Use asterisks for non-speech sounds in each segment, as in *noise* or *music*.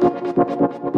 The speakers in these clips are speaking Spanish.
la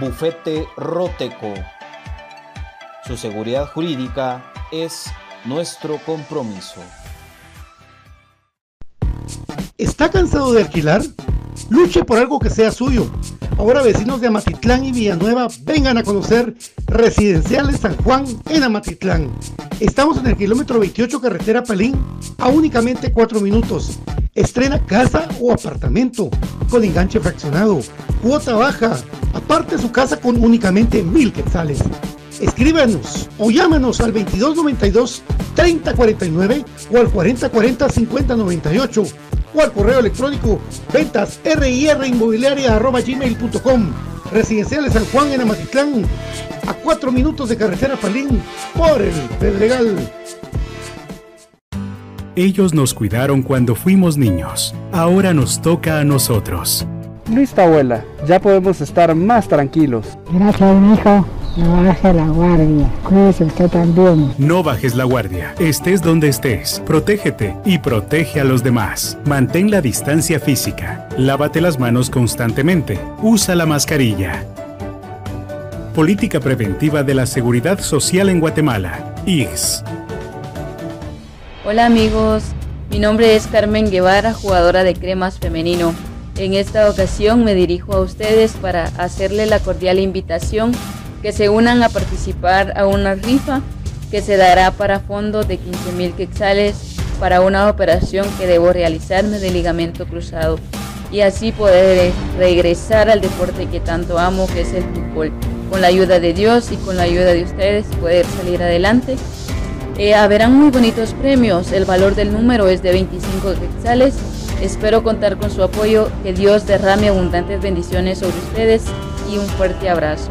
Bufete Roteco. Su seguridad jurídica es nuestro compromiso. ¿Está cansado de alquilar? Luche por algo que sea suyo. Ahora vecinos de Amatitlán y Villanueva vengan a conocer Residenciales San Juan en Amatitlán. Estamos en el kilómetro 28 carretera Palín a únicamente 4 minutos. Estrena casa o apartamento con enganche fraccionado, cuota baja, aparte su casa con únicamente mil quetzales. Escríbanos o llámanos al 2292 3049 o al 4040 5098 o al correo electrónico ventas gmail.com Residenciales San Juan en Amatitlán, a 4 minutos de carretera Palín, por el Pedregal. Ellos nos cuidaron cuando fuimos niños. Ahora nos toca a nosotros. Listo, abuela. Ya podemos estar más tranquilos. Gracias, hijo. No baje la guardia. Cuídese usted también. No bajes la guardia. Estés donde estés. Protégete y protege a los demás. Mantén la distancia física. Lávate las manos constantemente. Usa la mascarilla. Política Preventiva de la Seguridad Social en Guatemala. IGS. Hola amigos, mi nombre es Carmen Guevara, jugadora de cremas femenino. En esta ocasión me dirijo a ustedes para hacerle la cordial invitación que se unan a participar a una rifa que se dará para fondo de 15 mil quetzales para una operación que debo realizarme de ligamento cruzado y así poder regresar al deporte que tanto amo que es el fútbol. Con la ayuda de Dios y con la ayuda de ustedes poder salir adelante eh, haberán muy bonitos premios. El valor del número es de 25 quetzales. Espero contar con su apoyo. Que Dios derrame abundantes bendiciones sobre ustedes y un fuerte abrazo.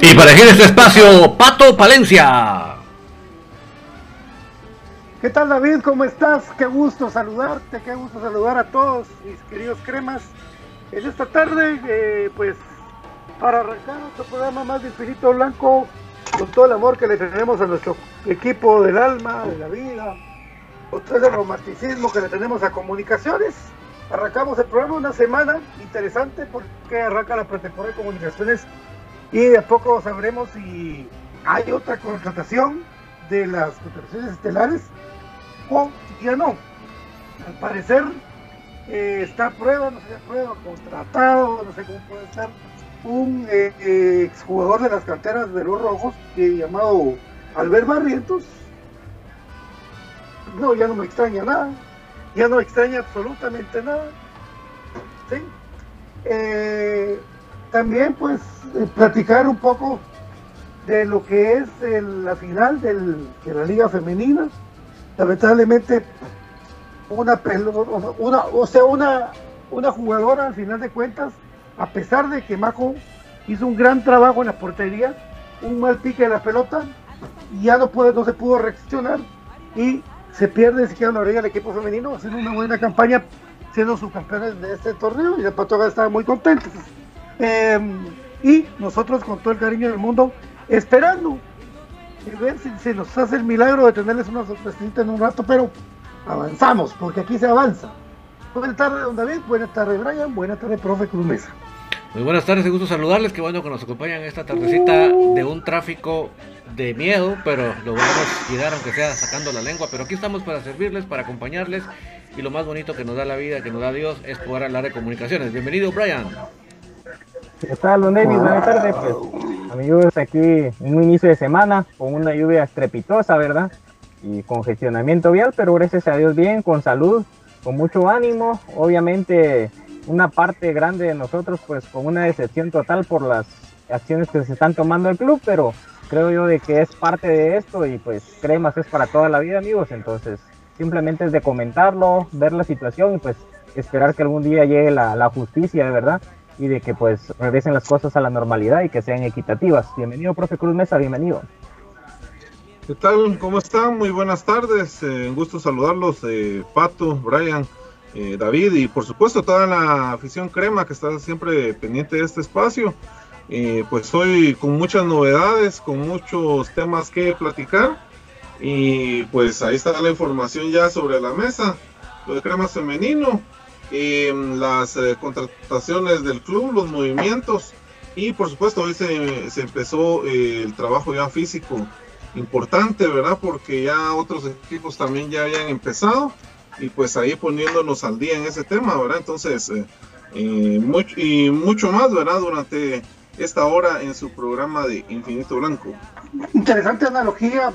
Y para elegir este espacio, Pato Palencia. ¿Qué tal David? ¿Cómo estás? Qué gusto saludarte, qué gusto saludar a todos mis queridos cremas. En esta tarde, eh, pues, para arrancar nuestro programa más de Infinito Blanco, con todo el amor que le tenemos a nuestro equipo del alma, de la vida, con todo ese romanticismo que le tenemos a comunicaciones. Arrancamos el programa una semana interesante porque arranca la pretemporada de comunicaciones y de a poco sabremos si hay otra contratación de las contrataciones estelares o ya no. Al parecer eh, está a prueba, no sé si a prueba, contratado, no sé cómo puede ser, un eh, eh, exjugador de las canteras de los rojos llamado Albert Barrientos. No, ya no me extraña nada, ya no me extraña absolutamente nada. ¿sí? También pues platicar un poco de lo que es la final de la liga femenina. Lamentablemente una, o sea una, una jugadora al final de cuentas, a pesar de que Majo hizo un gran trabajo en la portería, un mal pique de la pelota, ya no se pudo reaccionar y se pierde siquiera la orilla del equipo femenino, haciendo una buena campaña, siendo subcampeones de este torneo y la Patoga estaba muy contenta. Eh, y nosotros con todo el cariño del mundo, esperando y ver si se nos hace el milagro de tenerles una sorpresita en un rato, pero avanzamos, porque aquí se avanza. Buenas tardes, don David, buenas tardes, Brian, buenas tardes, profe Cruz Mesa. Muy buenas tardes, gusto saludarles, qué bueno que nos acompañan esta tardecita de un tráfico de miedo, pero lo vamos a cuidar aunque sea sacando la lengua, pero aquí estamos para servirles, para acompañarles y lo más bonito que nos da la vida, que nos da Dios, es poder hablar de comunicaciones. Bienvenido, Brian. ¿Qué tal, don David? Buenas tardes. Pues, amigos, aquí un inicio de semana con una lluvia estrepitosa, ¿verdad? Y congestionamiento vial, pero gracias a Dios bien, con salud, con mucho ánimo. Obviamente, una parte grande de nosotros, pues con una decepción total por las acciones que se están tomando el club, pero creo yo de que es parte de esto y pues cremas es para toda la vida, amigos. Entonces, simplemente es de comentarlo, ver la situación y pues esperar que algún día llegue la, la justicia, de verdad y de que pues regresen las cosas a la normalidad y que sean equitativas. Bienvenido, profe Cruz Mesa, bienvenido. ¿Qué tal? ¿Cómo están? Muy buenas tardes. Eh, un gusto saludarlos, eh, Pato, Brian, eh, David y por supuesto toda la afición crema que está siempre pendiente de este espacio. pues hoy con muchas novedades, con muchos temas que platicar y pues ahí está la información ya sobre la mesa, lo de crema femenino, las eh, contrataciones del club, los movimientos y por supuesto hoy se, empezó eh, el trabajo ya físico importante, ¿verdad? Porque ya otros equipos también ya habían empezado y pues ahí poniéndonos al día en ese tema, ¿verdad? Entonces, eh, mucho, y mucho más, ¿verdad? Durante esta hora en su programa de Infinito Blanco. Interesante analogía.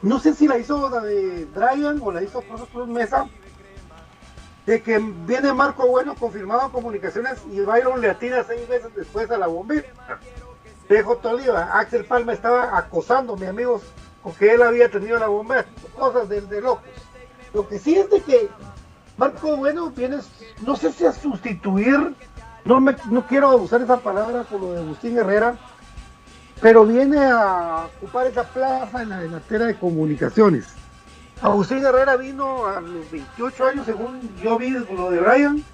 No sé si la hizo la de Brian o la hizo Cruz Mesa, de que viene Marco Bueno confirmado en comunicaciones y Byron le atira seis veces después a la bombita. Dejo Toliva, Axel Palma estaba acosando, mis amigos, porque él había tenido la bombera, cosas de, locos. Lo que sí es de que Marco Bueno viene, no sé si a sustituir, no, me, no quiero usar esa palabra por lo de Agustín Herrera, pero viene a ocupar esa plaza en la delantera de comunicaciones Agustín Herrera vino a los 28 años, según yo vi lo de Brian,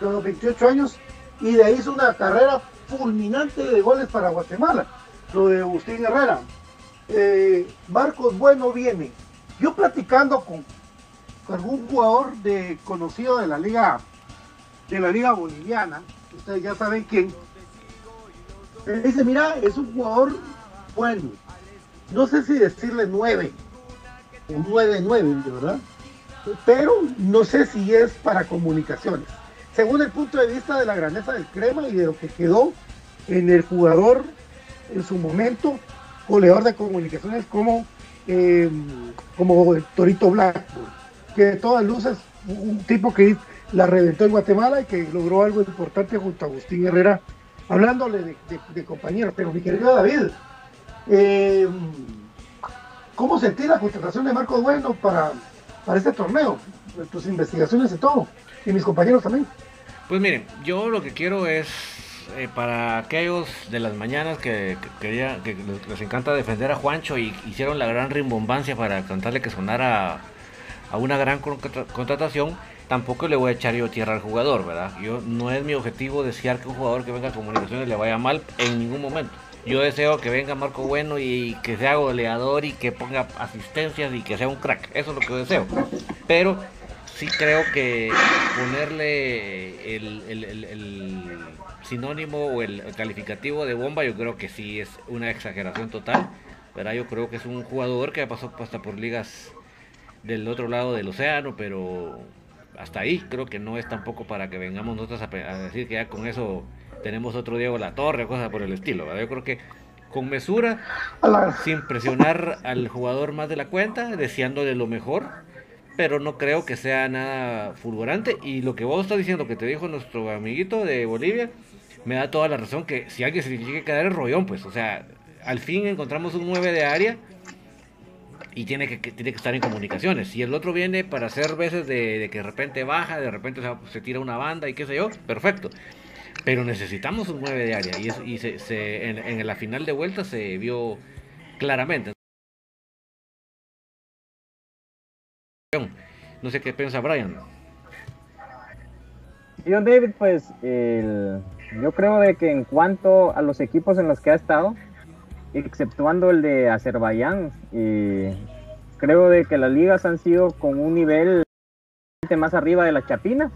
a los 28 años, y de ahí hizo una carrera fulminante de goles para Guatemala, lo de Agustín Herrera. Eh, Marcos Bueno viene, Yo platicando con, algún jugador de, conocido de la liga de la liga boliviana, ustedes ya saben quién, él dice, mira, es un jugador bueno, no sé si decirle 9 o 9-9, ¿verdad? Pero no sé si es para comunicaciones. Según el punto de vista de la grandeza del crema y de lo que quedó en el jugador en su momento, goleador de comunicaciones como, eh, como el Torito Blackburn, que de todas luces, un tipo que la reventó en Guatemala y que logró algo importante junto a Agustín Herrera, hablándole de, compañeros. Pero mi querido David, eh, ¿cómo sentí la contratación de Marco Bueno para, para este torneo? Tus investigaciones y todo, y mis compañeros también. Pues miren, yo lo que quiero es eh, para aquellos de las mañanas que, quería, que les, encanta defender a Juancho y hicieron la gran rimbombancia para cantarle que sonara a una gran contratación, tampoco le voy a echar yo tierra al jugador, ¿verdad? Yo no es mi objetivo desear que un jugador que venga a comunicaciones le vaya mal en ningún momento. Yo deseo que venga Marco Bueno y que sea goleador y que ponga asistencias y que sea un crack. Eso es lo que deseo. Pero sí creo que ponerle el, sinónimo o el calificativo de bomba, yo creo que sí es una exageración total. pero Yo creo que es un jugador que pasó hasta por ligas del otro lado del océano, pero hasta ahí creo que no es tampoco para que vengamos nosotros a, decir que ya con eso tenemos otro Diego La Torre cosas por el estilo. Yo creo que con mesura, sin presionar al jugador más de la cuenta, deseándole lo mejor pero no creo que sea nada fulgurante. Y lo que vos estás diciendo, que te dijo nuestro amiguito de Bolivia, me da toda la razón que si alguien se tiene que quedar el rollón, pues, o sea, al fin encontramos un 9 de área y tiene que, tiene que estar en comunicaciones. Si el otro viene para hacer veces de, que de repente baja, de repente se, tira una banda y qué sé yo, perfecto. Pero necesitamos un 9 de área y, y se, en, en la final de vuelta se vio claramente. No sé qué piensa Brian. Yo, David, pues yo creo de que en cuanto a los equipos en los que ha estado, exceptuando el de Azerbaiyán, creo de que las ligas han sido con un nivel más arriba de la Chapina.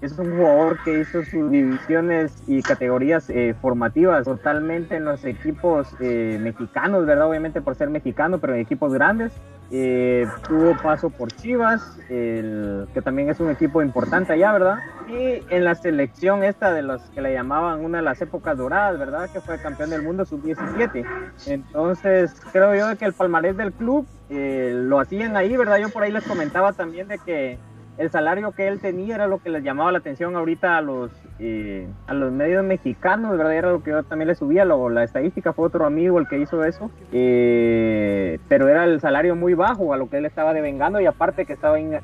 Es un jugador que hizo sus divisiones y categorías eh, formativas totalmente en los equipos eh, mexicanos, ¿verdad? Obviamente por ser mexicano, pero en equipos grandes. Eh, tuvo paso por Chivas, que también es un equipo importante allá, ¿verdad? Y en la selección esta de los que le llamaban una de las épocas doradas, ¿verdad? Que fue campeón del mundo sub-17. Entonces, creo yo que el palmarés del club eh, lo hacían ahí, ¿verdad? Yo por ahí les comentaba también de que el salario que él tenía era lo que les llamaba la atención ahorita a los eh, a los medios mexicanos, ¿verdad? Era lo que yo también le subía, luego la estadística fue otro amigo el que hizo eso, eh, pero era el salario muy bajo a lo que él estaba devengando y aparte que estaba en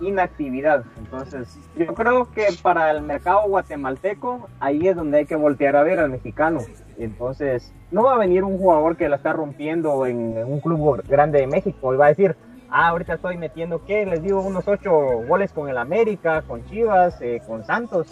inactividad. Entonces, yo creo que para el mercado guatemalteco, ahí es donde hay que voltear a ver al mexicano. Entonces, no va a venir un jugador que la está rompiendo en, en un club grande de México y va a decir, Ah, ahorita estoy metiendo, ¿qué? Les digo, unos ocho goles con el América, con Chivas, eh, con Santos.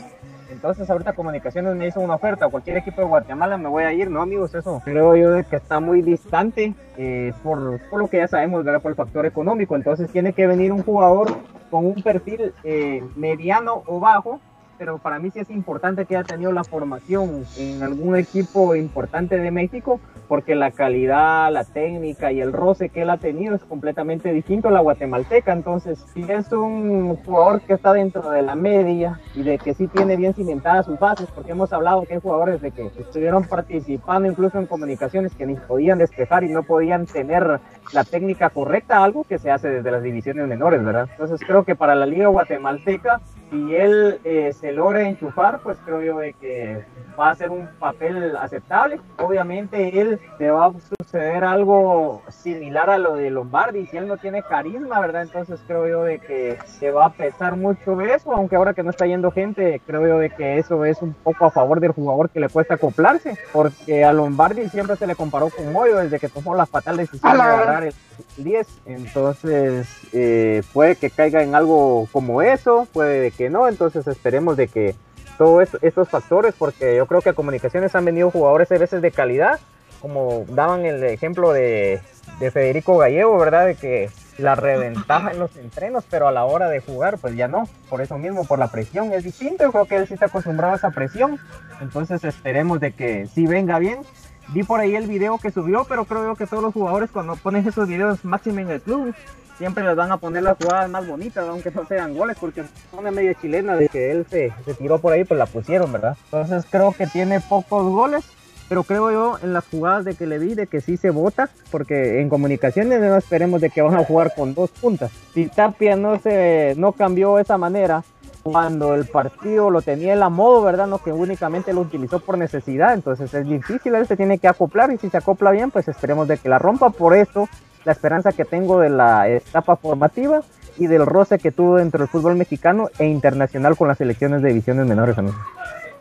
Entonces ahorita Comunicaciones me hizo una oferta, cualquier equipo de Guatemala me voy a ir, ¿no amigos? Eso creo yo que está muy distante eh, por, lo que ya sabemos, ¿verdad? Por el factor económico. Entonces tiene que venir un jugador con un perfil eh, mediano o bajo pero para mí sí es importante que haya tenido la formación en algún equipo importante de México, porque la calidad, la técnica y el roce que él ha tenido es completamente distinto a la guatemalteca. Entonces, si es un jugador que está dentro de la media y de que sí tiene bien cimentadas sus bases, porque hemos hablado que hay jugadores de que estuvieron participando incluso en comunicaciones que ni podían despejar y no podían tener la técnica correcta, algo que se hace desde las divisiones menores, ¿verdad? Entonces, creo que para la liga guatemalteca si él eh, se logra enchufar, pues creo yo de que va a ser un papel aceptable. Obviamente él se va a suceder algo similar a lo de Lombardi, si él no tiene carisma, ¿verdad? Entonces creo yo de que se va a pesar mucho eso, aunque ahora que no está yendo gente, creo yo de que eso es un poco a favor del jugador que le cuesta acoplarse, porque a Lombardi siempre se le comparó con Moyo desde que tomó la fatal decisión de agarrar el 10, entonces eh, puede que caiga en algo como eso, puede que no, entonces esperemos de que todos estos factores, porque yo creo que a comunicaciones han venido jugadores a veces de calidad, como daban el ejemplo de, Federico Gallego, ¿verdad? De que la reventaja en los entrenos, pero a la hora de jugar, pues ya no. Por eso mismo, por la presión es distinto. Yo creo que él sí está acostumbrado a esa presión. Entonces esperemos de que sí venga bien. Vi por ahí el video que subió, pero creo que todos los jugadores cuando ponen esos videos máximo en el club, siempre les van a poner las jugadas más bonitas, aunque no sean goles, porque una media chilena de que él se, se tiró por ahí, pues la pusieron, ¿verdad? Entonces creo que tiene pocos goles, pero creo yo en las jugadas de que le vi de que sí se vota, porque en comunicaciones no esperemos de que van a jugar con dos puntas. Si Tapia no se no cambió esa manera cuando el partido lo tenía en la modo, ¿verdad? No que únicamente lo utilizó por necesidad, entonces es difícil, él se tiene que acoplar y si se acopla bien, pues esperemos de que la rompa, por eso la esperanza que tengo de la etapa formativa y del roce que tuvo dentro del fútbol mexicano e internacional con las selecciones de divisiones menores. Amigos.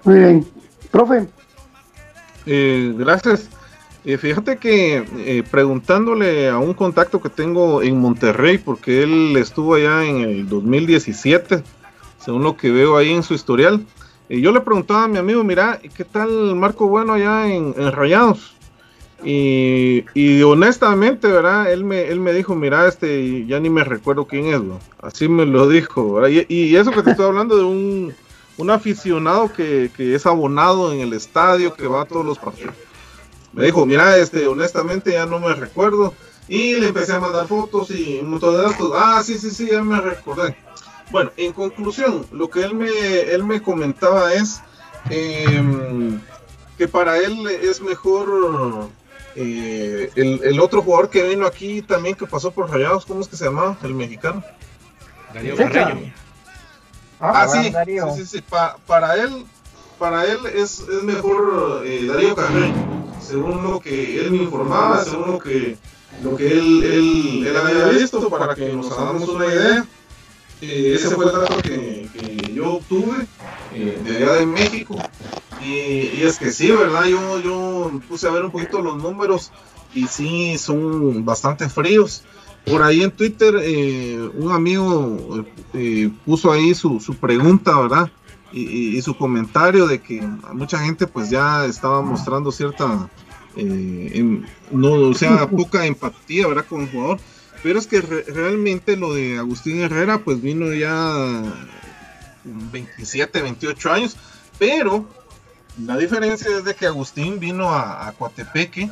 Muy bien, profe. Eh, gracias. Eh, fíjate que eh, preguntándole a un contacto que tengo en Monterrey, porque él estuvo allá en el 2017, según lo que veo ahí en su historial, y yo le preguntaba a mi amigo, mira, ¿qué tal Marco Bueno allá en, Rayados? Y, y, honestamente, ¿verdad? Él me, él me dijo, mira, este, ya ni me recuerdo quién es, ¿no? Así me lo *laughs* dijo, ¿verdad? Y, y, eso que te estoy hablando de un, un aficionado que, que, es abonado en el estadio, que va a todos los partidos. Me dijo, mira, este, honestamente ya no me recuerdo. Y le empecé a mandar fotos y un montón de datos. Ah, sí, sí, sí, ya me recordé. Bueno, en conclusión, lo que él me, él me comentaba es eh, que para él es mejor eh, el, el, otro jugador que vino aquí también que pasó por Rayados, ¿cómo es que se llamaba? El mexicano. Darío Carreño. Ah, sí, sí, sí, sí, Pa, para él, para él es, es mejor eh, Darío Carreño, según lo que él me informaba, según lo que, lo que él, él, él había visto, para que nos hagamos una idea. Eh, ese fue el dato que, que yo obtuve eh, de allá de México. Y, y, es que sí, ¿verdad? Yo, yo puse a ver un poquito los números y sí, son bastante fríos. Por ahí en Twitter, eh, un amigo eh, puso ahí su, su pregunta, ¿verdad? Y, y, su comentario de que mucha gente pues ya estaba mostrando cierta, eh, en, no, o sea, *laughs* poca empatía, ¿verdad? Con el jugador. Pero es que re realmente lo de Agustín Herrera pues vino ya 27, 28 años. Pero la diferencia es de que Agustín vino a, a Coatepeque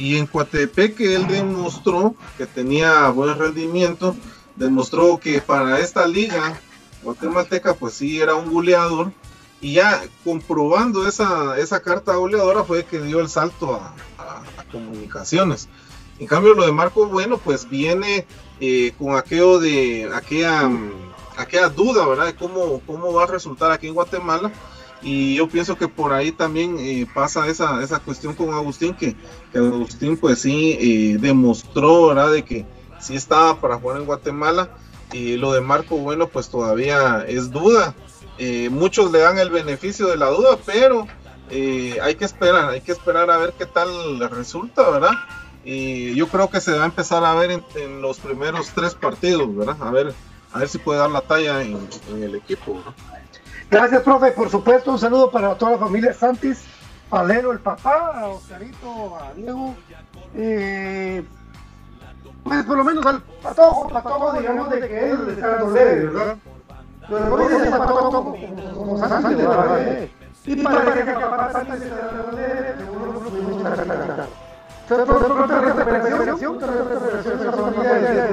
y en Coatepeque él demostró que tenía buen rendimiento, demostró que para esta liga guatemalteca pues sí era un goleador y ya comprobando esa, esa carta goleadora fue que dio el salto a, a, comunicaciones. En cambio lo de Marco Bueno pues viene eh, con aquello de aquella, aquella duda, ¿verdad? De cómo, cómo va a resultar aquí en Guatemala y yo pienso que por ahí también eh, pasa esa, esa cuestión con Agustín, que, que Agustín pues sí eh, demostró, ¿verdad? De que sí estaba para jugar en Guatemala y lo de Marco Bueno pues todavía es duda. Eh, muchos le dan el beneficio de la duda, pero hay que esperar, hay que esperar a ver qué tal resulta, ¿verdad? Y yo creo que se va a empezar a ver en, en los primeros tres partidos, ¿verdad? A ver, a ver si puede dar la talla en, en el equipo, ¿verdad? Gracias, profe. Por supuesto, un saludo para toda la familia Santis, Palero, el papá, a Oscarito, a Diego. Eh, pues por lo menos al patojo, patojo, digamos de que él está leve, ¿verdad? Pero no como, como Santis, ¿verdad? Y para que capaz Santis está leve, seguro no lo pudimos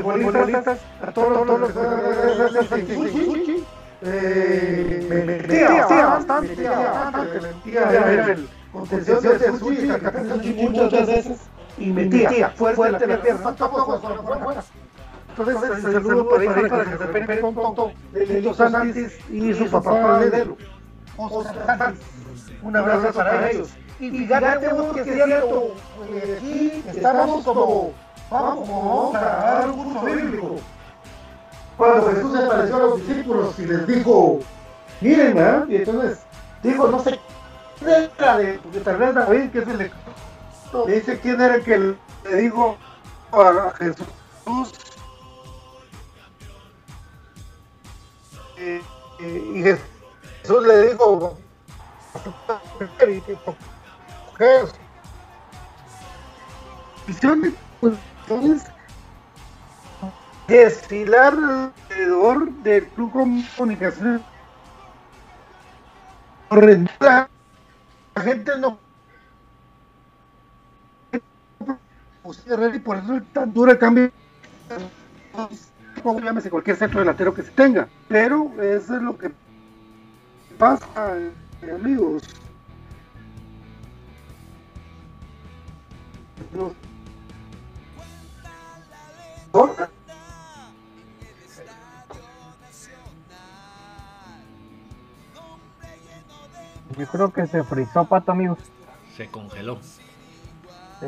futbolistas, a todos los eh, me metía, metía bastante, metía bastante, metía el contención de Suchi, el Suchi muchas veces, y metía fuerte la pierna, entonces el saludo por ahí para que se pegue con Tonto, Lelio Santis y su papá Ledelo, un abrazo para ellos. Y fíjate vos que es cierto, aquí estamos como, vamos, vamos a dar un curso bíblico cuando Jesús se apareció a los discípulos y les dijo, miren, ¿verdad? Y entonces dijo, no sé, de, porque tal vez David, que es el le dice quién era el que le dijo a Jesús, eh, eh, y Jesús le dijo. Entonces, desfilar alrededor del Club Comunicación. La gente no y por eso es tan duro el cambio. Como llámese cualquier centro delantero que se tenga pero eso es lo que pasa eh, amigos Yo creo que se frizó, Pato, amigos. Se congeló. Sí.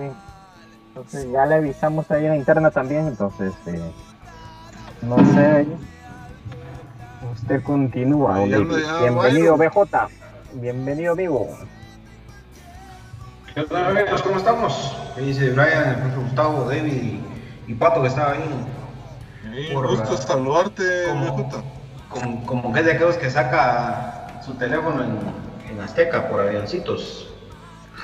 Entonces ya le avisamos ahí en la interna también, entonces eh, no sé. Usted continúa. Ya, Bienvenido bueno. BJ. Bienvenido amigo. ¿Qué tal amigos? ¿Cómo estamos? ¿Qué dice Brian, el profe Gustavo, David y, Pato que estaba ahí? Sí, Por- gusto saludarte, como- BJ. Como, como que es de aquellos que saca su teléfono en, en Azteca por avioncitos.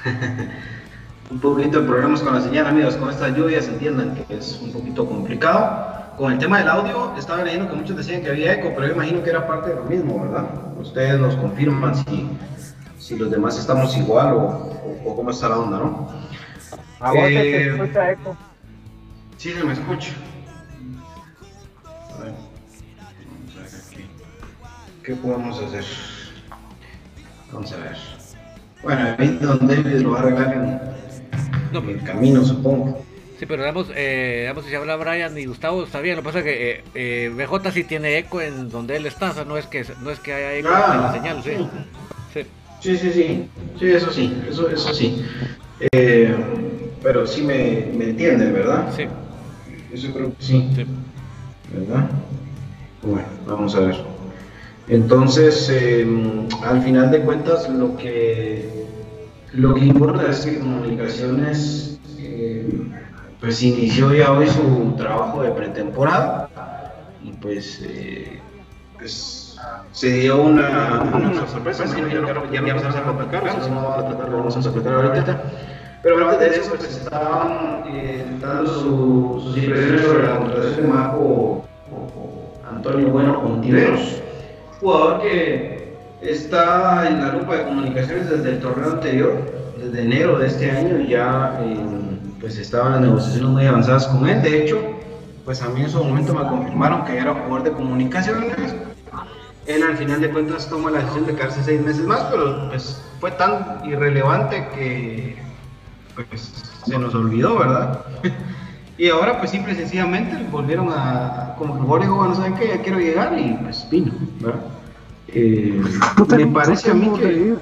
*laughs* un poquito de problemas con la señal, amigos. Con estas lluvias entiendan que es un poquito complicado. Con el tema del audio, estaba leyendo que muchos decían que había eco, pero yo imagino que era parte de lo mismo, ¿verdad? Ustedes nos confirman si, si los demás estamos igual o, o- o cómo está la onda, ¿no? A vos Eh, te escucha eco. Sí, se me escucha. A ver. Vamos a ver aquí. ¿Qué podemos hacer? Vamos a ver. Bueno, ahí Don David lo va a arreglar en, en el camino, supongo. Sí, pero damos, eh, damos si habla Brian y Gustavo, está bien. Lo que pasa es que eh, eh, BJ sí tiene eco en donde él está, o sea, no es que, no es que haya eco Ah, en la señal, sí. sí. Sí, sí, sí. Sí, eso sí, eso, eso sí. Eh, pero sí me, me entienden, ¿verdad? Sí. Eso creo que sí. ¿Verdad? Bueno, vamos a ver. Entonces, eh, al final de cuentas, lo que, lo que importa es que Comunicaciones eh, pues inició ya hoy su trabajo de pretemporada y pues, eh, se dio una, una sorpresa, ya, ya, ya vamos a platicar, eso no va a tratar, lo vamos a platicar ahorita. Pero antes de eso, pues estaban eh, dando su- sus impresiones sobre la contratación de Marco o Antonio Bueno Contiveros, jugador que está en la lupa de comunicaciones desde el torneo anterior, desde enero de este año, y ya eh, pues estaban las negociaciones muy avanzadas con él. De hecho, pues a mí en su momento me confirmaron que era jugador de comunicaciones. Él al final de cuentas toma la decisión de quedarse seis meses más, pero pues fue tan irrelevante que pues se nos olvidó, ¿verdad? *laughs* y ahora pues simple y sencillamente volvieron a, como que el jugador dijo, bueno, ¿saben qué? Ya quiero llegar y pues vino, ¿verdad? Eh, me parece a mí que...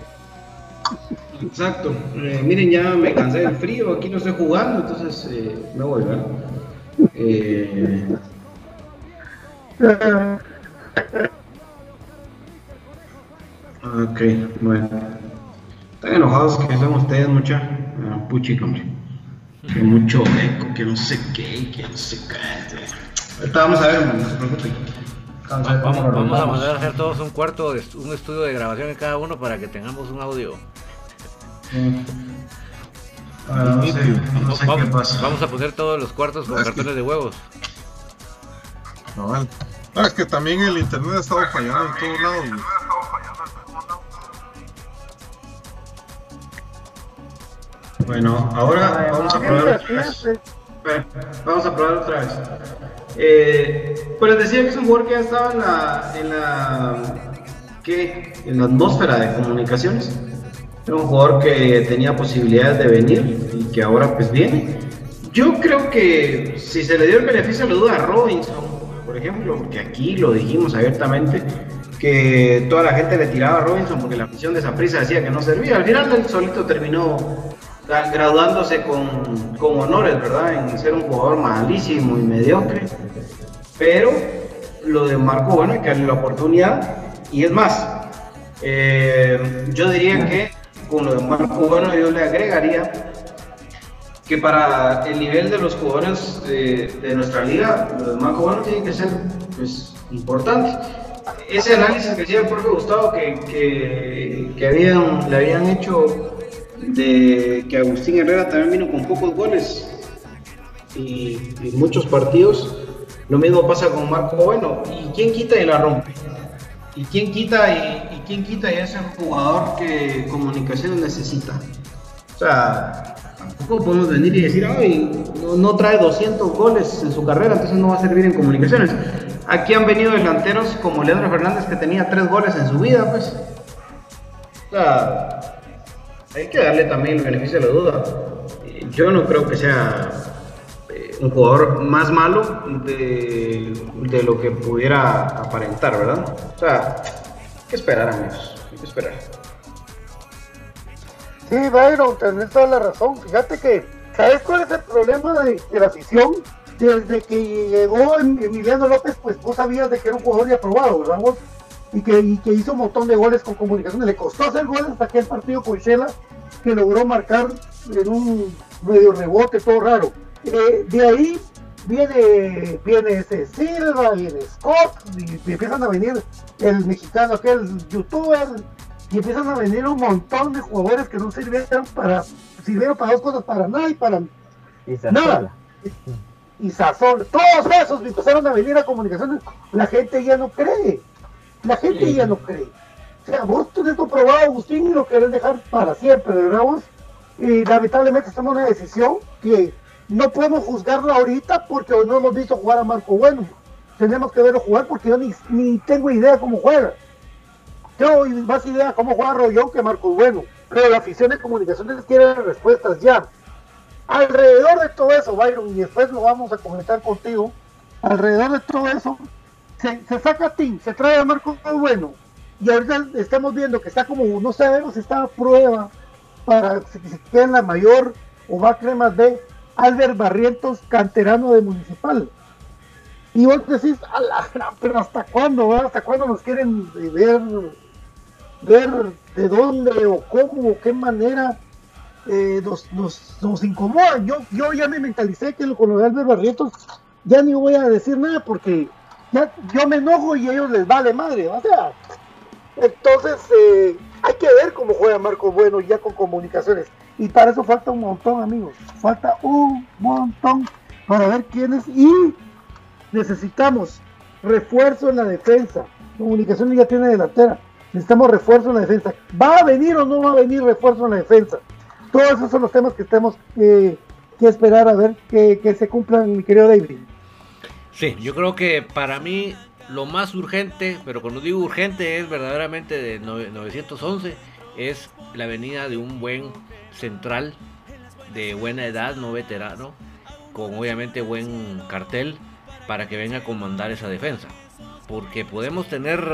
Exacto. Eh, miren, ya me cansé del frío, aquí no estoy jugando, entonces eh, me voy, ¿verdad? Eh, ok, bueno. Están enojados que son ustedes, mucha. Ah, puchica, hombre. Que mucho eco, que no sé qué, que no sé qué. Ahorita vamos a ver, no se preocupen. Vamos a ver cómo Vamos, lo vamos a mandar a hacer todos un cuarto, de, un estudio de grabación en cada uno para que tengamos un audio. Ah, no sé, no sé qué vamos, pasa. vamos a poner todos los cuartos con que- cartones de huevos. Cabal. Ah, es que también el internet ha estado fallando en todos lados. Bueno, ahora vamos a probar otra vez. Vamos a probar otra vez. Eh, pues les decía que es un jugador que ya estaba en la, en la, ¿qué? en la atmósfera de comunicaciones. Era un jugador que tenía posibilidades de venir y que ahora pues viene. Yo creo que si se le dio el beneficio de la duda a Robinson, por ejemplo, porque aquí lo dijimos abiertamente, que toda la gente le tiraba a Robinson porque la afición de esa prisa decía que no servía. Al final él solito terminó graduándose con, con honores, ¿verdad? En ser un jugador malísimo y mediocre. Pero lo de Marco, bueno, hay que darle la oportunidad. Y es más, eh, yo diría que con lo de Marco, bueno, yo le agregaría que para el nivel de los jugadores eh, de nuestra liga, lo de Marco Bueno tiene que ser pues, importante. Ese análisis que decía el profe Gustavo que, que, le habían hecho de que Agustín Herrera también vino con pocos goles y, muchos partidos, Lo mismo pasa con Marco Bueno. ¿Y quién quita y la rompe? ¿Y quién quita y, quién quita y es el jugador que comunicaciones necesita? O sea, tampoco podemos venir y decir, ay, no, trae 200 goles en su carrera, entonces no va a servir en comunicaciones. Aquí han venido delanteros como Leandro Fernández que tenía 3 goles en su vida, pues. O sea, hay que darle también el beneficio de la duda. Yo no creo que sea un jugador más malo de, lo que pudiera aparentar, ¿verdad? O sea, hay que esperar, amigos, hay que esperar. Sí, Byron, tenés toda la razón. Fíjate que, ¿sabes cuál es el problema de, la afición? Desde que llegó Emiliano López, pues vos sabías de que era un jugador ya aprobado, ¿verdad? Y que, y que hizo un montón de goles con comunicaciones. Le costó hacer goles hasta aquel partido con Shela, que logró marcar en un medio rebote, todo raro. Eh, de ahí viene, viene ese Silva, viene Scott, y, empiezan a venir el mexicano, aquel youtuber, y empiezan a venir un montón de jugadores que no sirvieron para, sirvieron para dos cosas, para nada y para nada. Y Sazón, todos esos empezaron a venir a comunicaciones, la gente ya no cree, la gente ya no cree. O sea, vos tenés comprobado, Agustín, y lo querés dejar para siempre, ¿verdad vos? Y lamentablemente estamos en una decisión que no podemos juzgarlo ahorita porque no hemos visto jugar a Marco Bueno. Tenemos que verlo jugar porque yo ni, ni tengo idea cómo juega. Tengo más idea cómo juega Rollón que Marco Bueno. Pero la afición de comunicaciones quiere respuestas ya. Alrededor de todo eso, Byron, y después lo vamos a comentar contigo, alrededor de todo eso, se, saca a Tim, se trae a Marco Bueno, y ahorita estamos viendo que está como, no sabemos si está a prueba para si, si queda en la mayor o va a cremas B, Albert Barrientos, canterano de Municipal. Y vos decís, pero ¿hasta cuándo? ¿Hasta cuándo nos quieren ver, ver de dónde o cómo o qué manera eh, nos, nos, incomodan? Yo, yo ya me mentalicé que con lo de Albert Barrientos ya ni voy a decir nada porque yo me enojo y a ellos les vale madre. O sea, entonces eh, hay que ver cómo juega Marco Bueno ya con comunicaciones. Y para eso falta un montón, amigos. Falta un montón para ver quiénes. Y necesitamos refuerzo en la defensa. Comunicaciones ya tiene delantera. Necesitamos refuerzo en la defensa. ¿Va a venir o no va a venir refuerzo en la defensa? Todos esos son los temas que tenemos que esperar a ver que, que se cumplan, mi querido David. Sí, yo creo que para mí lo más urgente, pero cuando digo urgente es verdaderamente de 911, es la venida de un buen central de buena edad, no veterano, con obviamente buen cartel para que venga a comandar esa defensa. Porque podemos tener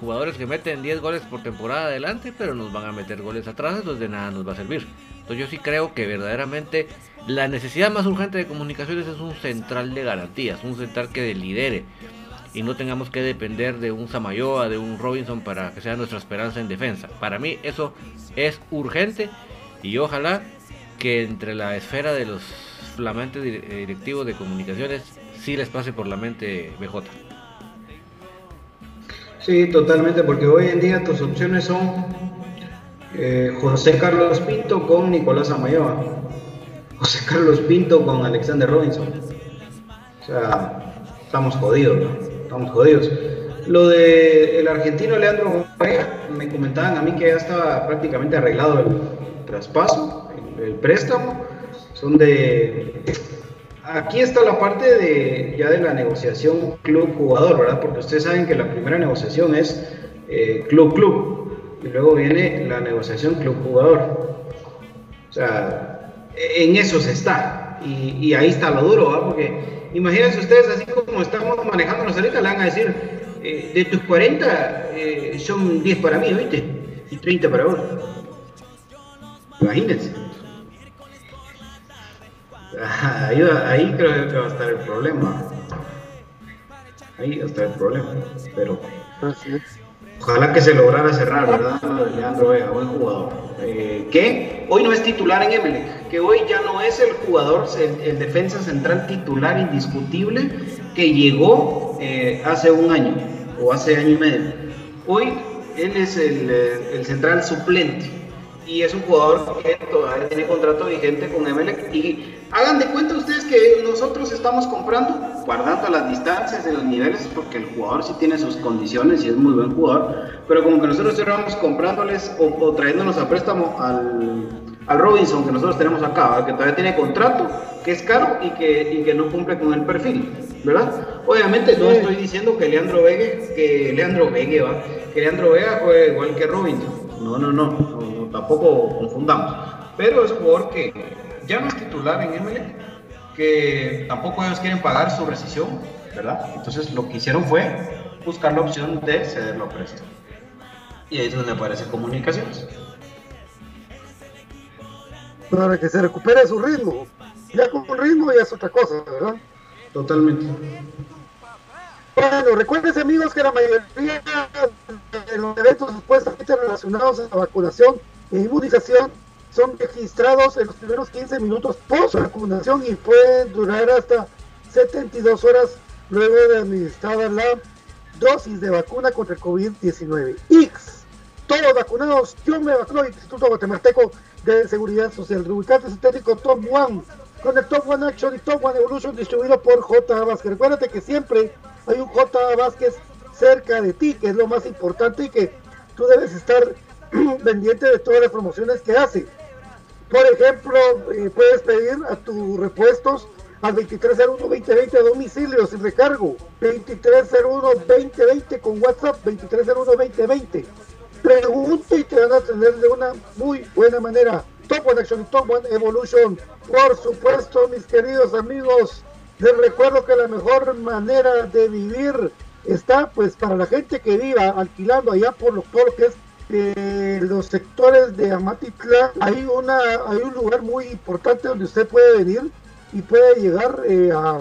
jugadores que meten 10 goles por temporada adelante, pero nos van a meter goles atrás, entonces de nada nos va a servir. Entonces yo sí creo que verdaderamente la necesidad más urgente de comunicaciones es un central de garantías, un central que lidere y no tengamos que depender de un Samayoa, de un Robinson para que sea nuestra esperanza en defensa. Para mí eso es urgente y ojalá que entre la esfera de los flamantes directivos de comunicaciones sí les pase por la mente BJ. Sí, totalmente, porque hoy en día tus opciones son eh, José Carlos Pinto con Nicolás Amayoa, José Carlos Pinto con Alexander Robinson. O sea, estamos jodidos, Estamos jodidos. Lo de el argentino Leandro me comentaban a mí que ya estaba prácticamente arreglado el, traspaso, el, préstamo, son de... Aquí está la parte de ya de la negociación club-jugador, ¿verdad? Porque ustedes saben que la primera negociación es club-club eh, y luego viene la negociación club-jugador. O sea, en eso se está y, ahí está lo duro, ¿verdad? Porque imagínense ustedes así como estamos manejándonos ahorita, le van a decir, eh, de tus 40 eh, son 10 para mí, ¿viste? Y 30 para vos. Imagínense. Ahí, creo que va a estar el problema. Ahí va a estar el problema. Pero ojalá que se lograra cerrar, ¿verdad? Leandro Vega, buen jugador. Eh, que hoy no es titular en Emelec, que hoy ya no es el jugador, el, defensa central titular indiscutible que llegó eh, hace un año o hace año y medio. Hoy él es el, el central suplente y es un jugador que todavía tiene contrato vigente con Emelec. Y hagan de cuenta ustedes que nosotros estamos comprando, guardando las distancias de los niveles, porque el jugador sí tiene sus condiciones y es muy buen jugador, pero como que nosotros estuviéramos comprándoles o, trayéndonos a préstamo al, al, Robinson que nosotros tenemos acá, que todavía tiene contrato, que es caro y que, y que no cumple con el perfil, ¿verdad? Obviamente no estoy diciendo que Leandro Vega, que Leandro Vega, ¿va? que Leandro Vega juegue igual que Robinson. No, no, no, tampoco confundamos. Pero es un jugador que ya no es titular en ML, que tampoco ellos quieren pagar su rescisión, ¿verdad? Entonces lo que hicieron fue buscar la opción de cederlo a préstamo. Y ahí es donde aparece comunicaciones. Para que se recupere su ritmo. Ya con un ritmo ya es otra cosa, ¿verdad? Totalmente. Bueno, recuerden amigos que la mayoría de los eventos supuestamente relacionados a la vacunación inmunización son registrados en los primeros 15 minutos post vacunación y pueden durar hasta 72 horas luego de administrar la dosis de vacuna contra el COVID-19. X, todos vacunados, yo me vacuno, Instituto Guatemalteco de Seguridad Social, Rubicante Sintético Top One, con el Top One Action y Top One Evolution distribuido por J. Vázquez. Recuérdate que siempre hay un J. Vázquez cerca de ti, que es lo más importante y que tú debes estar *clears throat* pendiente de todas las promociones que hace. Por ejemplo, eh, puedes pedir a tus repuestos al 2301-2020 a domicilio sin recargo. 2301-2020 con WhatsApp 2301-2020. Pregunta y te van a atender de una muy buena manera. Top One Action Top One Evolution. Por supuesto, mis queridos amigos, les recuerdo que la mejor manera de vivir está pues para la gente que viva alquilando allá por lo, que es eh, los sectores de Amatitlán. Hay, una, hay un lugar muy importante donde usted puede venir y puede llegar eh, a,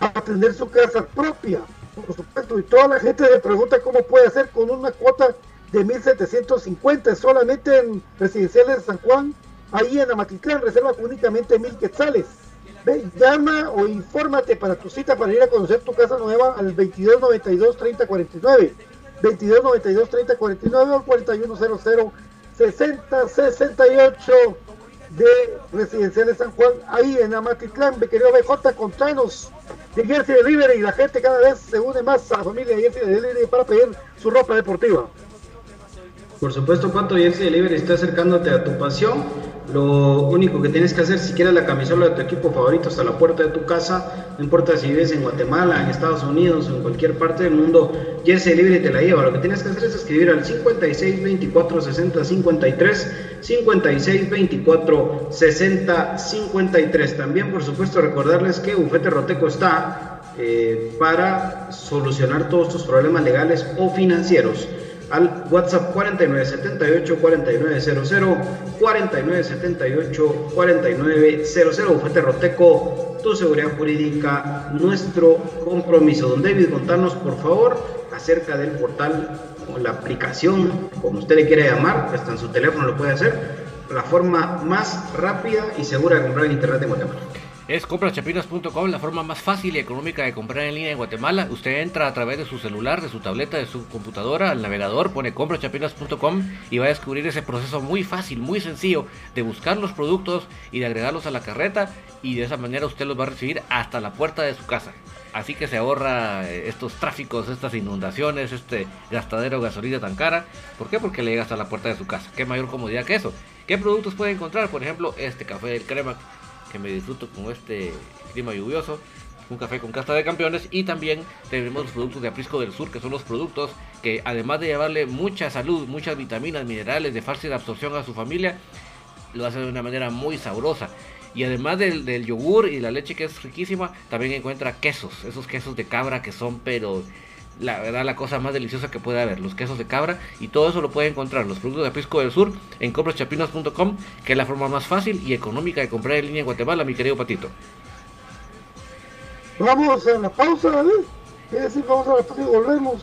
a tener su casa propia, por supuesto. Y toda la gente le pregunta cómo puede hacer con una cuota de 1750 solamente en residenciales de San Juan, ahí en Amatitlán, reserva únicamente mil quetzales llama o infórmate para tu cita para ir a conocer tu casa nueva al 2292 3049. 2292 3049 o 4100 6068 de Residenciales San Juan, ahí en Amatitlán, me querido BJ, contanos de Jersey Delivery y la gente cada vez se une más a la familia Jersey Delivery para pedir su ropa deportiva. Por supuesto, Pato Jersey Delivery está acercándote a tu pasión lo único que tienes que hacer, si quieres la camisola de tu equipo favorito hasta la puerta de tu casa, no importa si vives en Guatemala, en Estados Unidos o en cualquier parte del mundo, Jersey Libre te la lleva. Lo que tienes que hacer es escribir al 56 24 60 53, 56 24 60 53. También, por supuesto, recordarles que Bufete Roteco está eh, para solucionar todos tus problemas legales o financieros al WhatsApp 4978 4900 4978 4900 Bufete Roteco, tu seguridad jurídica, nuestro compromiso. Don David, contanos por favor acerca del portal o la aplicación, como usted le quiere llamar, hasta en su teléfono lo puede hacer, la forma más rápida y segura de comprar en internet de Guatemala es comprachapinas.com, la forma más fácil y económica de comprar en línea en Guatemala. Usted entra a través de su celular, de su tableta, de su computadora, al navegador, pone comprachapinas.com y va a descubrir ese proceso muy fácil, muy sencillo de buscar los productos y de agregarlos a la carreta y de esa manera usted los va a recibir hasta la puerta de su casa. Así que se ahorra eh, estos tráficos, estas inundaciones, este gastadero de gasolina tan cara. ¿Por qué? Porque le llega hasta la puerta de su casa. ¿Qué mayor comodidad que eso? ¿Qué productos puede encontrar? Por ejemplo, este café del crema que me disfruto con este clima lluvioso. Un café con casta de campeones y también tenemos los productos de Aprisco del Sur, que son los productos que además de llevarle mucha salud, muchas vitaminas, minerales, de fácil absorción a su familia, lo hace de una manera muy sabrosa. Y además del, del, yogur y la leche que es riquísima, también encuentra quesos, esos quesos de cabra que son pero la verdad la cosa más deliciosa que puede haber, los quesos de cabra y todo eso lo puede encontrar, los productos de Pisco del Sur en comprachapinas.com, que es la forma más fácil y económica de comprar en línea en Guatemala, mi querido Patito. Vamos a la pausa, David. Es decir, vamos a la pausa y volvemos.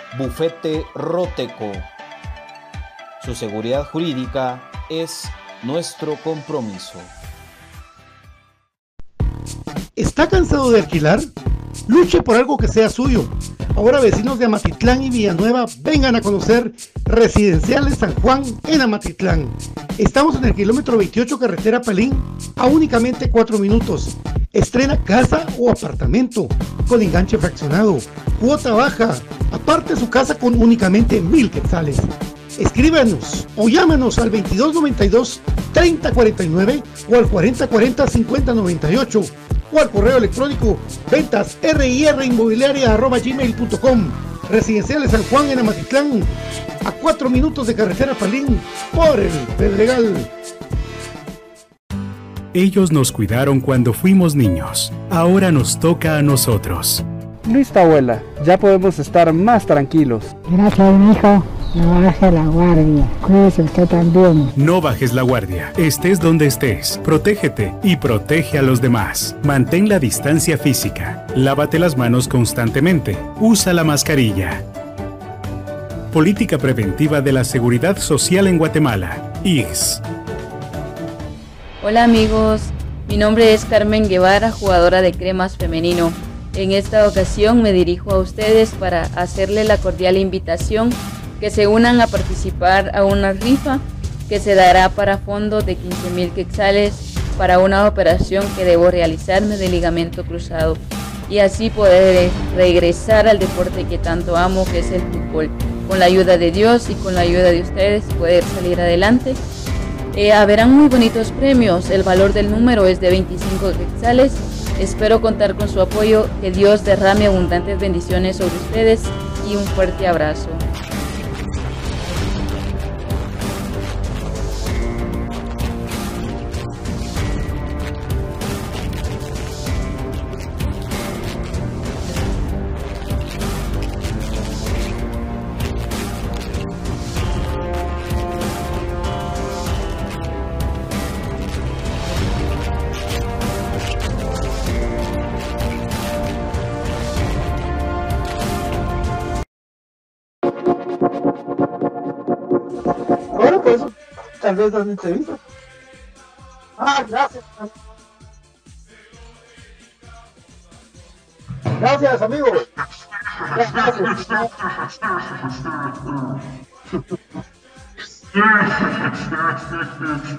Bufete Roteco. Su seguridad jurídica es nuestro compromiso. ¿Está cansado de alquilar? Luche por algo que sea suyo. Ahora vecinos de Amatitlán y Villanueva vengan a conocer Residenciales San Juan en Amatitlán. Estamos en el kilómetro 28 carretera Palín a únicamente 4 minutos. Estrena casa o apartamento con enganche fraccionado, cuota baja, aparte su casa con únicamente mil quetzales. Escríbanos o llámanos al 2292 3049 o al 4040 5098 o al correo electrónico ventas gmail.com Residenciales San Juan en Amatitlán, a 4 minutos de carretera Palín, por el Pedregal. Ellos nos cuidaron cuando fuimos niños. Ahora nos toca a nosotros. Listo, abuela. Ya podemos estar más tranquilos. Gracias, mijo. No baje la guardia. Cuídese usted también. No bajes la guardia. Estés donde estés. Protégete y protege a los demás. Mantén la distancia física. Lávate las manos constantemente. Usa la mascarilla. Política Preventiva de la Seguridad Social en Guatemala. IGS. Hola amigos, mi nombre es Carmen Guevara, jugadora de cremas femenino. En esta ocasión me dirijo a ustedes para hacerle la cordial invitación que se unan a participar a una rifa que se dará para fondo de 15 mil quetzales para una operación que debo realizarme de ligamento cruzado y así poder regresar al deporte que tanto amo que es el fútbol. Con la ayuda de Dios y con la ayuda de ustedes poder salir adelante. Eh, haberán muy bonitos premios, el valor del número es de 25 quetzales. Espero contar con su apoyo, que Dios derrame abundantes bendiciones sobre ustedes y un fuerte abrazo. Tal vez las entrevistas. Ah, gracias. Gracias, amigo.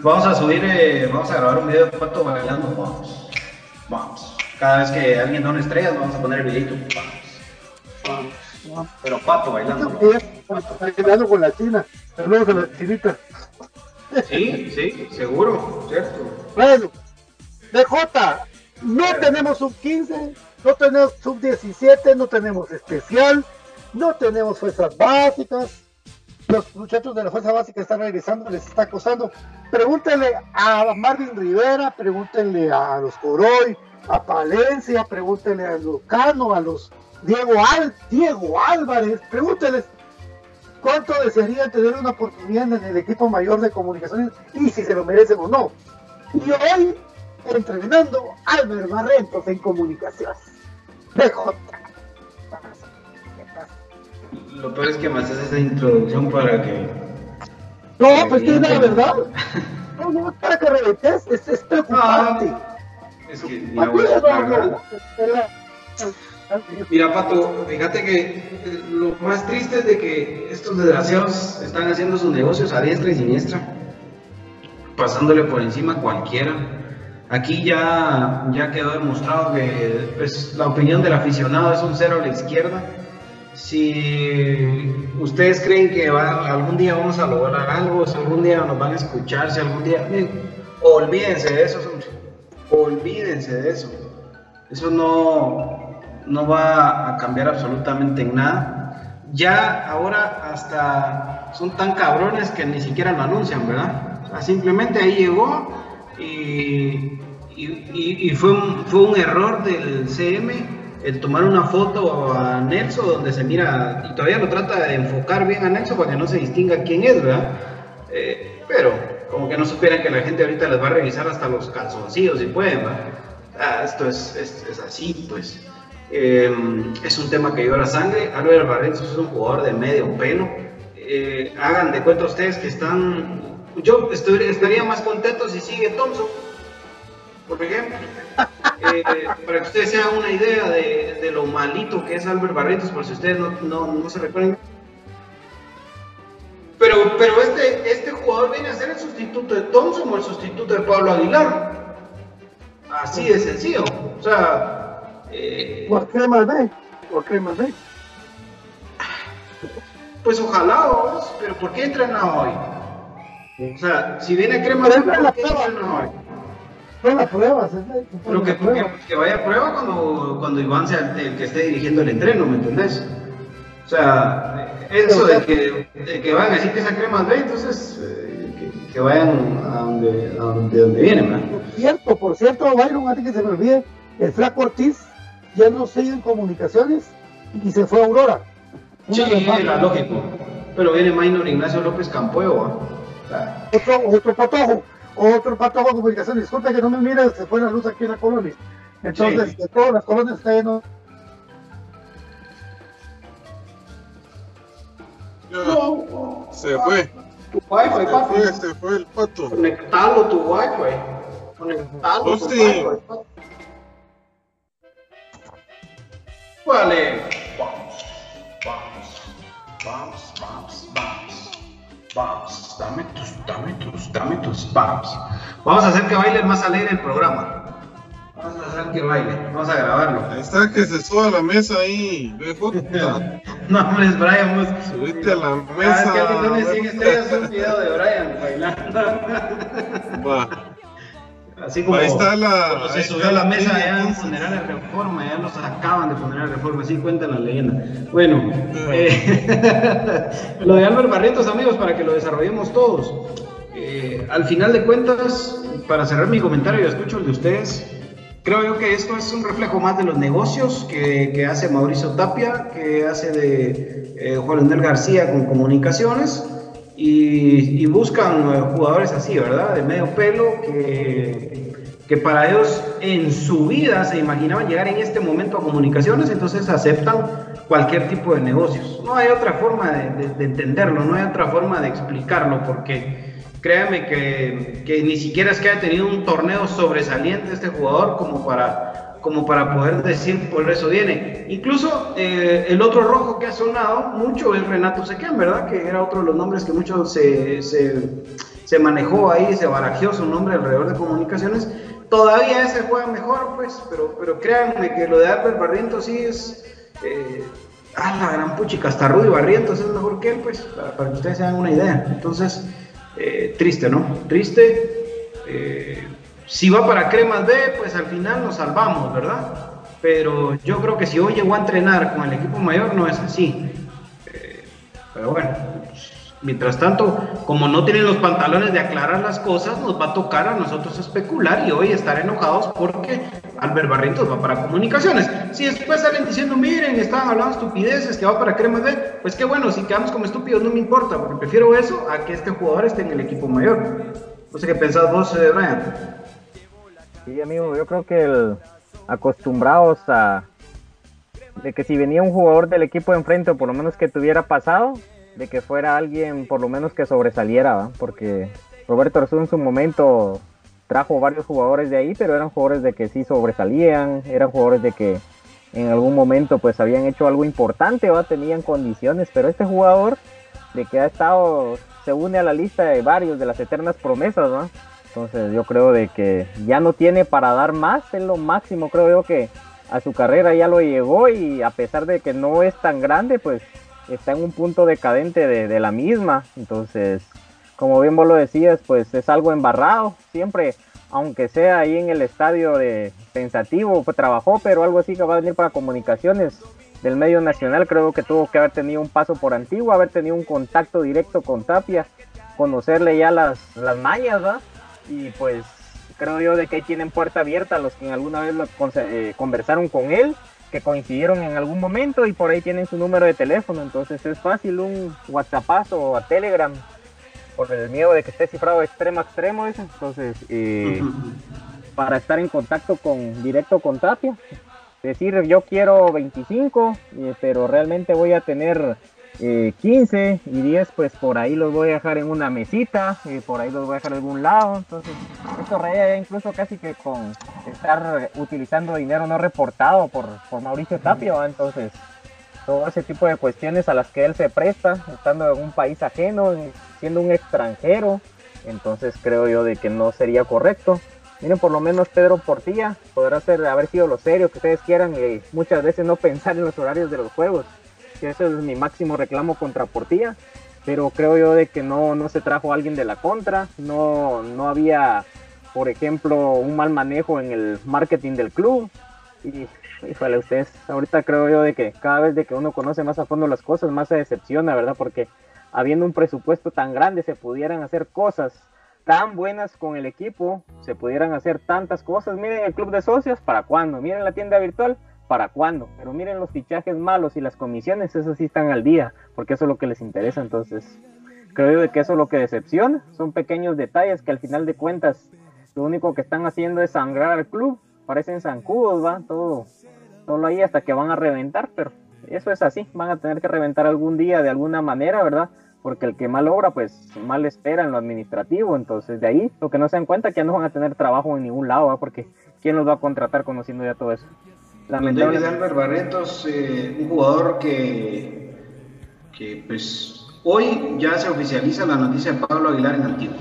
Vamos a subir, eh, vamos a grabar un video de Pato bailando. Vamos. Vamos. Cada vez que alguien da una estrella, vamos a poner el videito. Vamos. Vamos. Pero Pato bailando. terminando con la China. Saludos a la chinita. Sí, sí, seguro, cierto. Bueno, DJ, no tenemos sub 15, no tenemos sub 17, no tenemos especial, no tenemos fuerzas básicas. Los muchachos de la fuerza básica están regresando, les está acosando. Pregúntenle a Marvin Rivera, pregúntenle a los Coroy, a Palencia, pregúntenle a Lucano, a los Diego, Al, Diego Álvarez, pregúntenles cuánto desearían tener una oportunidad en el equipo mayor de comunicaciones y si se lo merecen o no. Y hoy entrenando Albert Barrentos en comunicaciones. PJ. Lo peor es que me haces esa introducción para que. No, pues que es la verdad. No, no, para que reventes, es, es preocupante. Ah, es que Mira, Pato, fíjate que eh, lo más triste es de que estos desgraciados están haciendo sus negocios a diestra y siniestra, pasándole por encima a cualquiera. Aquí ya, ya quedó demostrado que pues, la opinión del aficionado es un cero a la izquierda. Si ustedes creen que algún día vamos a lograr algo, si algún día nos van a escuchar, si algún día... olvídense de eso, olvídense de eso. Eso no, no va a cambiar absolutamente en nada. Ya ahora hasta son tan cabrones que ni siquiera lo anuncian, ¿verdad? simplemente ahí llegó y, y, fue, un, fue un error del CM el tomar una foto a Nelson donde se mira, y todavía lo trata de enfocar bien a Nelson para que no se distinga quién es, ¿verdad? Eh, pero como que no supieran que la gente ahorita les va a revisar hasta los calzoncillos si pueden, ¿verdad? Ah, esto es, es, es así, pues. Em, es un tema que lleva la sangre. Álvaro Barreto es un jugador de medio pelo. Eh, hagan de cuenta ustedes que están. Yo estaría más contento si sigue Thompson, por ejemplo. *laughs* Eh, para que ustedes se hagan una idea de, de, lo malito que es Albert Barretos, por si ustedes no, no, no se recuerdan. Pero, pero este, este jugador viene a ser el sustituto de Thompson o el sustituto de Pablo Aguilar. Así de sencillo. O sea, eh, ¿Por qué más de? ¿Por qué más de? Pues ojalá vos, pero ¿por qué entrena hoy? O sea, si viene crema de ¿por qué entrena hoy? No la pruebas, Pero que, que, vaya a prueba cuando, cuando Iván sea el, que esté dirigiendo el entreno, ¿me entendés? O sea, eso de que, de que van a decir que esa crema de, entonces eh, que, vayan a donde, a donde, de donde vienen, ¿verdad? Por cierto, por cierto, Byron, antes que se me olvide, el flaco Ortiz ya no sigue en comunicaciones y se fue a Aurora. Sí, era lógico. Pero viene Maynor Ignacio López Campueo. Otro, otro patojo, otro patojo de comunicaciones. Disculpe que no me mire, se fue la luz aquí en la colonia. Entonces, de todas las colonias está lleno. No, se fue. Tu wifi, se fue, se fue el pato. Conectalo tu wifi. Conectalo tu wifi. Vale. Vamos, vamos, vamos, vamos, vamos. Vamos, dame tus, dame tus, dame tus vamos. Vamos a hacer que baile más alegre el programa. Vamos a hacer que baile, vamos a grabarlo. Ahí está que se suba a la mesa ahí, no, hombre, es Brian. Subiste a la mesa. Ah, es que a mí 100 estrellas un video de Brian bailando. Va. Así como, ahí está la, se subió a la mesa ya en funerales reforma, ya los acaban de funeral reforma, así cuenta la leyenda. Bueno, eh, *laughs* lo de Álvaro Barrientos, amigos, para que lo desarrollemos todos. Eh, al final de cuentas, para cerrar mi comentario, y escucho el de ustedes, creo yo que esto es un reflejo más de los negocios que, que hace Mauricio Tapia, que hace de eh, Juan Leonel García con comunicaciones y, buscan eh, jugadores así, ¿verdad? De medio pelo, que, que para ellos en su vida se imaginaban llegar en este momento a comunicaciones, entonces aceptan cualquier tipo de negocios. No hay otra forma de, entenderlo, no hay otra forma de explicarlo, porque créanme que, que, ni siquiera es que haya tenido un torneo sobresaliente este jugador como para como para poder decir por eso viene. Incluso eh, el otro rojo que ha sonado mucho es Renato Sequén, ¿verdad? Que era otro de los nombres que mucho se, se, manejó ahí, se barajeó su nombre alrededor de comunicaciones. Todavía ese juega mejor, pues, pero, pero créanme que lo de Albert Barrientos sí es, eh, ah, la gran puchica, hasta Rudy Barrientos es mejor que él, pues, para, que ustedes se hagan una idea. Entonces, eh, triste, ¿no? Triste. Eh, si va para Cremas B, pues al final nos salvamos, ¿verdad? Pero yo creo que si hoy llegó a entrenar con el equipo mayor, no es así. Eh, pero bueno, Mientras tanto, como no tienen los pantalones de aclarar las cosas, nos va a tocar a nosotros especular y hoy estar enojados porque Albert Barrientos va para comunicaciones. Si después salen diciendo, miren, estaban hablando estupideces, que va para Crema D, pues qué bueno, si quedamos como estúpidos no me importa, porque prefiero eso a que este jugador esté en el equipo mayor. No sé qué pensás vos, eh, Brian. Sí, amigo, yo creo que el, acostumbrados a de que si venía un jugador del equipo de enfrente, o por lo menos que tuviera pasado, de que fuera alguien por lo menos que sobresaliera, porque Roberto Arzú en su momento trajo varios jugadores de ahí, pero eran jugadores de que sí sobresalían, eran jugadores de que en algún momento pues habían hecho algo importante, ¿va? tenían condiciones, pero este jugador de que ha estado se une a la lista de varios de las eternas promesas, ¿no? Entonces yo creo de que ya no tiene para dar más, es lo máximo, creo yo que a su carrera ya lo llegó y a pesar de que no es tan grande, pues está en un punto decadente de, la misma. Entonces, como bien vos lo decías, pues es algo embarrado. Siempre, aunque sea ahí en el estadio de pensativo, pues trabajó, pero algo así que va a venir para comunicaciones del medio nacional. Creo que tuvo que haber tenido un paso por antiguo, haber tenido un contacto directo con Tapia, conocerle ya las, las ¿va? Y pues creo yo de que ahí tienen puerta abierta los que alguna vez lo, eh, conversaron con él que coincidieron en algún momento y por ahí tienen su número de teléfono, entonces es fácil un WhatsApp o a Telegram por el miedo de que esté cifrado extremo a extremo, entonces eh, *laughs* para estar en contacto con directo con Tapia, decir yo quiero 25, eh, pero realmente voy a tener 15 eh, y 10 pues por ahí los voy a dejar en una mesita, y por ahí los voy a dejar en algún lado, entonces esto raya incluso casi que con estar utilizando dinero no reportado por, por Mauricio Tapio, entonces todo ese tipo de cuestiones a las que él se presta, estando en un país ajeno, siendo un extranjero, entonces creo yo de que no sería correcto. Miren, por lo menos Pedro Portilla podrá ser, haber sido lo serio que ustedes quieran y muchas veces no pensar en los horarios de los juegos que ese es mi máximo reclamo contra Portilla, pero creo yo de que no, no se trajo alguien de la contra, no, no había, por ejemplo, un mal manejo en el marketing del club. Y híjole, ustedes, ahorita creo yo de que cada vez de que uno conoce más a fondo las cosas, más se decepciona, ¿verdad? Porque habiendo un presupuesto tan grande, se pudieran hacer cosas tan buenas con el equipo, se pudieran hacer tantas cosas. Miren el club de socios, ¿para cuándo? Miren la tienda virtual, para cuándo. Pero miren los fichajes malos y las comisiones, eso sí están al día, porque eso es lo que les interesa. Entonces, creo que eso es lo que decepciona. Son pequeños detalles que al final de cuentas lo único que están haciendo es sangrar al club. Parecen zancudos, va, todo, todo ahí hasta que van a reventar, pero eso es así. Van a tener que reventar algún día de alguna manera, ¿verdad? Porque el que mal obra, pues mal espera en lo administrativo. Entonces, de ahí, lo que no se dan cuenta que ya no van a tener trabajo en ningún lado, ¿va? Porque ¿quién los va a contratar conociendo ya todo eso? David Albert Barretos, eh, un jugador que, que, pues hoy ya se oficializa la noticia de Pablo Aguilar en Antigua.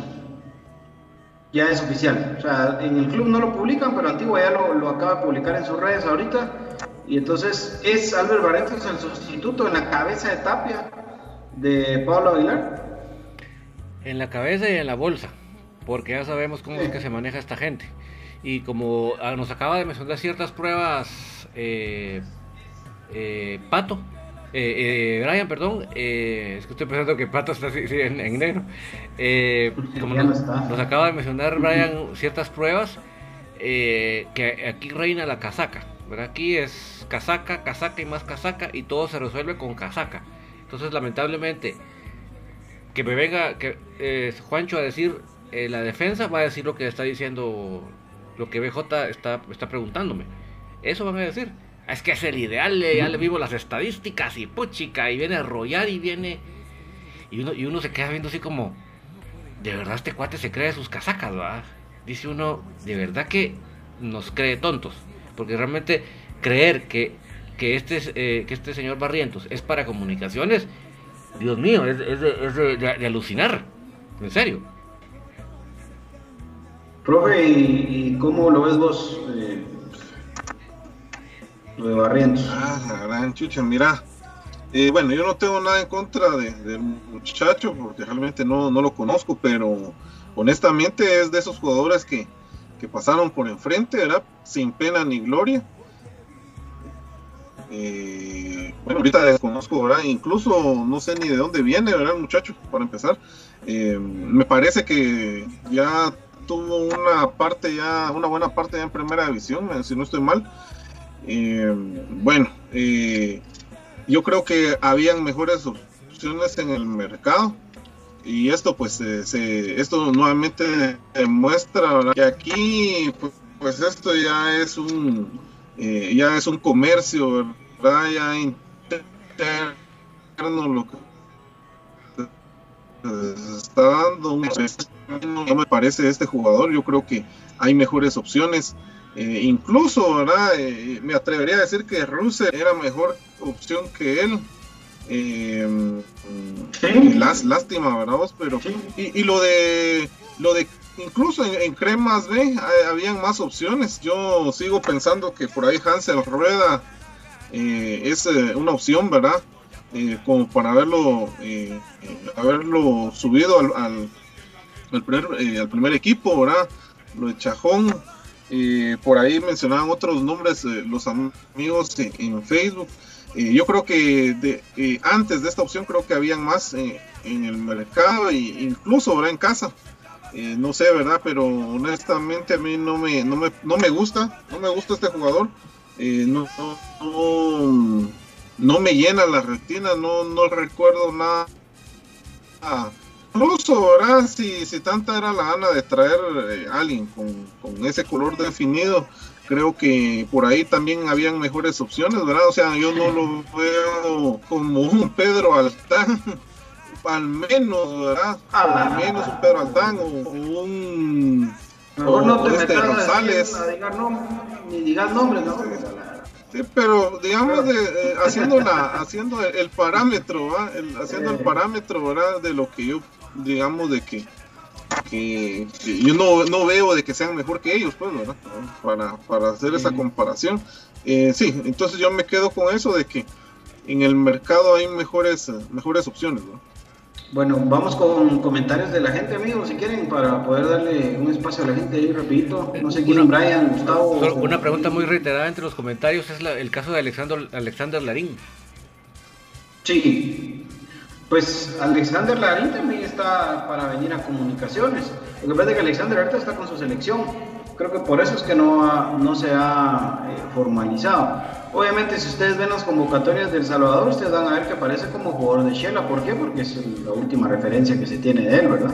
Ya es oficial. O sea, en el club no lo publican, pero Antigua ya lo, acaba de publicar en sus redes ahorita. Y entonces es Albert Barretos el sustituto en la cabeza de Tapia de Pablo Aguilar. En la cabeza y en la bolsa, porque ya sabemos cómo es que se maneja esta gente. Y como ah, nos acaba de mencionar ciertas pruebas, eh, eh, Pato, eh, Brian, perdón, es que estoy pensando que Pato está en, en, negro. como nos, acaba de mencionar Brian ciertas pruebas, que aquí reina la casaca. Aquí es casaca, casaca y más casaca y todo se resuelve con casaca. Entonces, lamentablemente, que me venga que, Juancho a decir la defensa, va a decir lo que está diciendo lo que BJ está, está preguntándome. Eso van a decir. Es que es el ideal, ya le vivo las estadísticas y puchica, y viene a rollar y viene. Y uno, y uno se queda viendo así como. De verdad este cuate se cree sus casacas, ¿verdad? Dice uno, de verdad que nos cree tontos. Porque realmente creer que, que, este, eh, que este señor Barrientos es para comunicaciones, Dios mío, es, de alucinar. En serio. Profe, ¿y, cómo lo ves vos? Eh, lo de Barrientos. Ah, la gran chucha, mira. Eh, bueno, yo no tengo nada en contra del muchacho porque realmente no, no, lo conozco, pero honestamente es de esos jugadores que, que pasaron por enfrente, ¿verdad? Sin pena ni gloria. Eh, bueno, ahorita desconozco, ¿verdad? Incluso no sé ni de dónde viene, ¿verdad? Muchacho, para empezar. Eh, me parece que ya tuvo una parte ya, una buena parte ya en primera división, si no estoy mal. bueno, eh, yo creo que habían mejores opciones en el mercado. Y esto pues se, esto nuevamente demuestra que aquí pues, pues, esto ya es un eh, ya es un comercio ya interno lo que está dando no me parece este jugador yo creo que hay mejores opciones eh, incluso, ¿verdad? Eh, me atrevería a decir que Russell era mejor opción que él. Eh, lástima, ¿verdad? Pero, y, lo de, lo de, incluso en, Cremas B habían más opciones. Yo sigo pensando que por ahí Hansel Rueda es una opción, ¿verdad? como para haberlo, haberlo subido al, al, al, primer, al primer equipo, ¿verdad? Lo de Chajón por ahí mencionaban otros nombres eh, los amigos en, Facebook. yo creo que antes de esta opción creo que habían más en el mercado e incluso ahora en casa. Eh, no sé, ¿verdad? Pero honestamente a mí no me, no me, no me gusta, no me gusta este jugador. Eh, no, no, no, me llena la retina, no, no recuerdo nada incluso, ¿verdad? Si, si tanta era la gana de traer eh, alguien con, ese color definido, creo que por ahí también habían mejores opciones, ¿verdad? O sea, yo no lo veo como un Pedro Altán, al menos, ¿verdad? Al menos un Pedro Altán o, un... no te este Rosales. ni digas nombres, ¿no? Sí, pero digamos de, eh, haciendo la haciendo el, parámetro, ¿verdad? haciendo el parámetro, ¿verdad? De lo que yo digamos, de que, yo no, no, veo de que sean mejor que ellos, pues, ¿verdad? Para, para hacer esa comparación. Eh, sí, entonces yo me quedo con eso de que en el mercado hay mejores, mejores opciones, Bueno, vamos con comentarios de la gente, amigos, si quieren, para poder darle un espacio a la gente ahí rapidito. No sé quién, Brian, Gustavo. Una pregunta muy reiterada entre los comentarios es el caso de Alexander, Alexander Larín. Sí, pues Alexander Larín también está para venir a comunicaciones. Lo que pasa es que Alexander ahorita está con su selección. Creo que por eso es que no, no se ha eh, formalizado. Obviamente, si ustedes ven las convocatorias del Salvador, ustedes van a ver que aparece como jugador de Shela. ¿Por qué? Porque es la última referencia que se tiene de él, ¿verdad?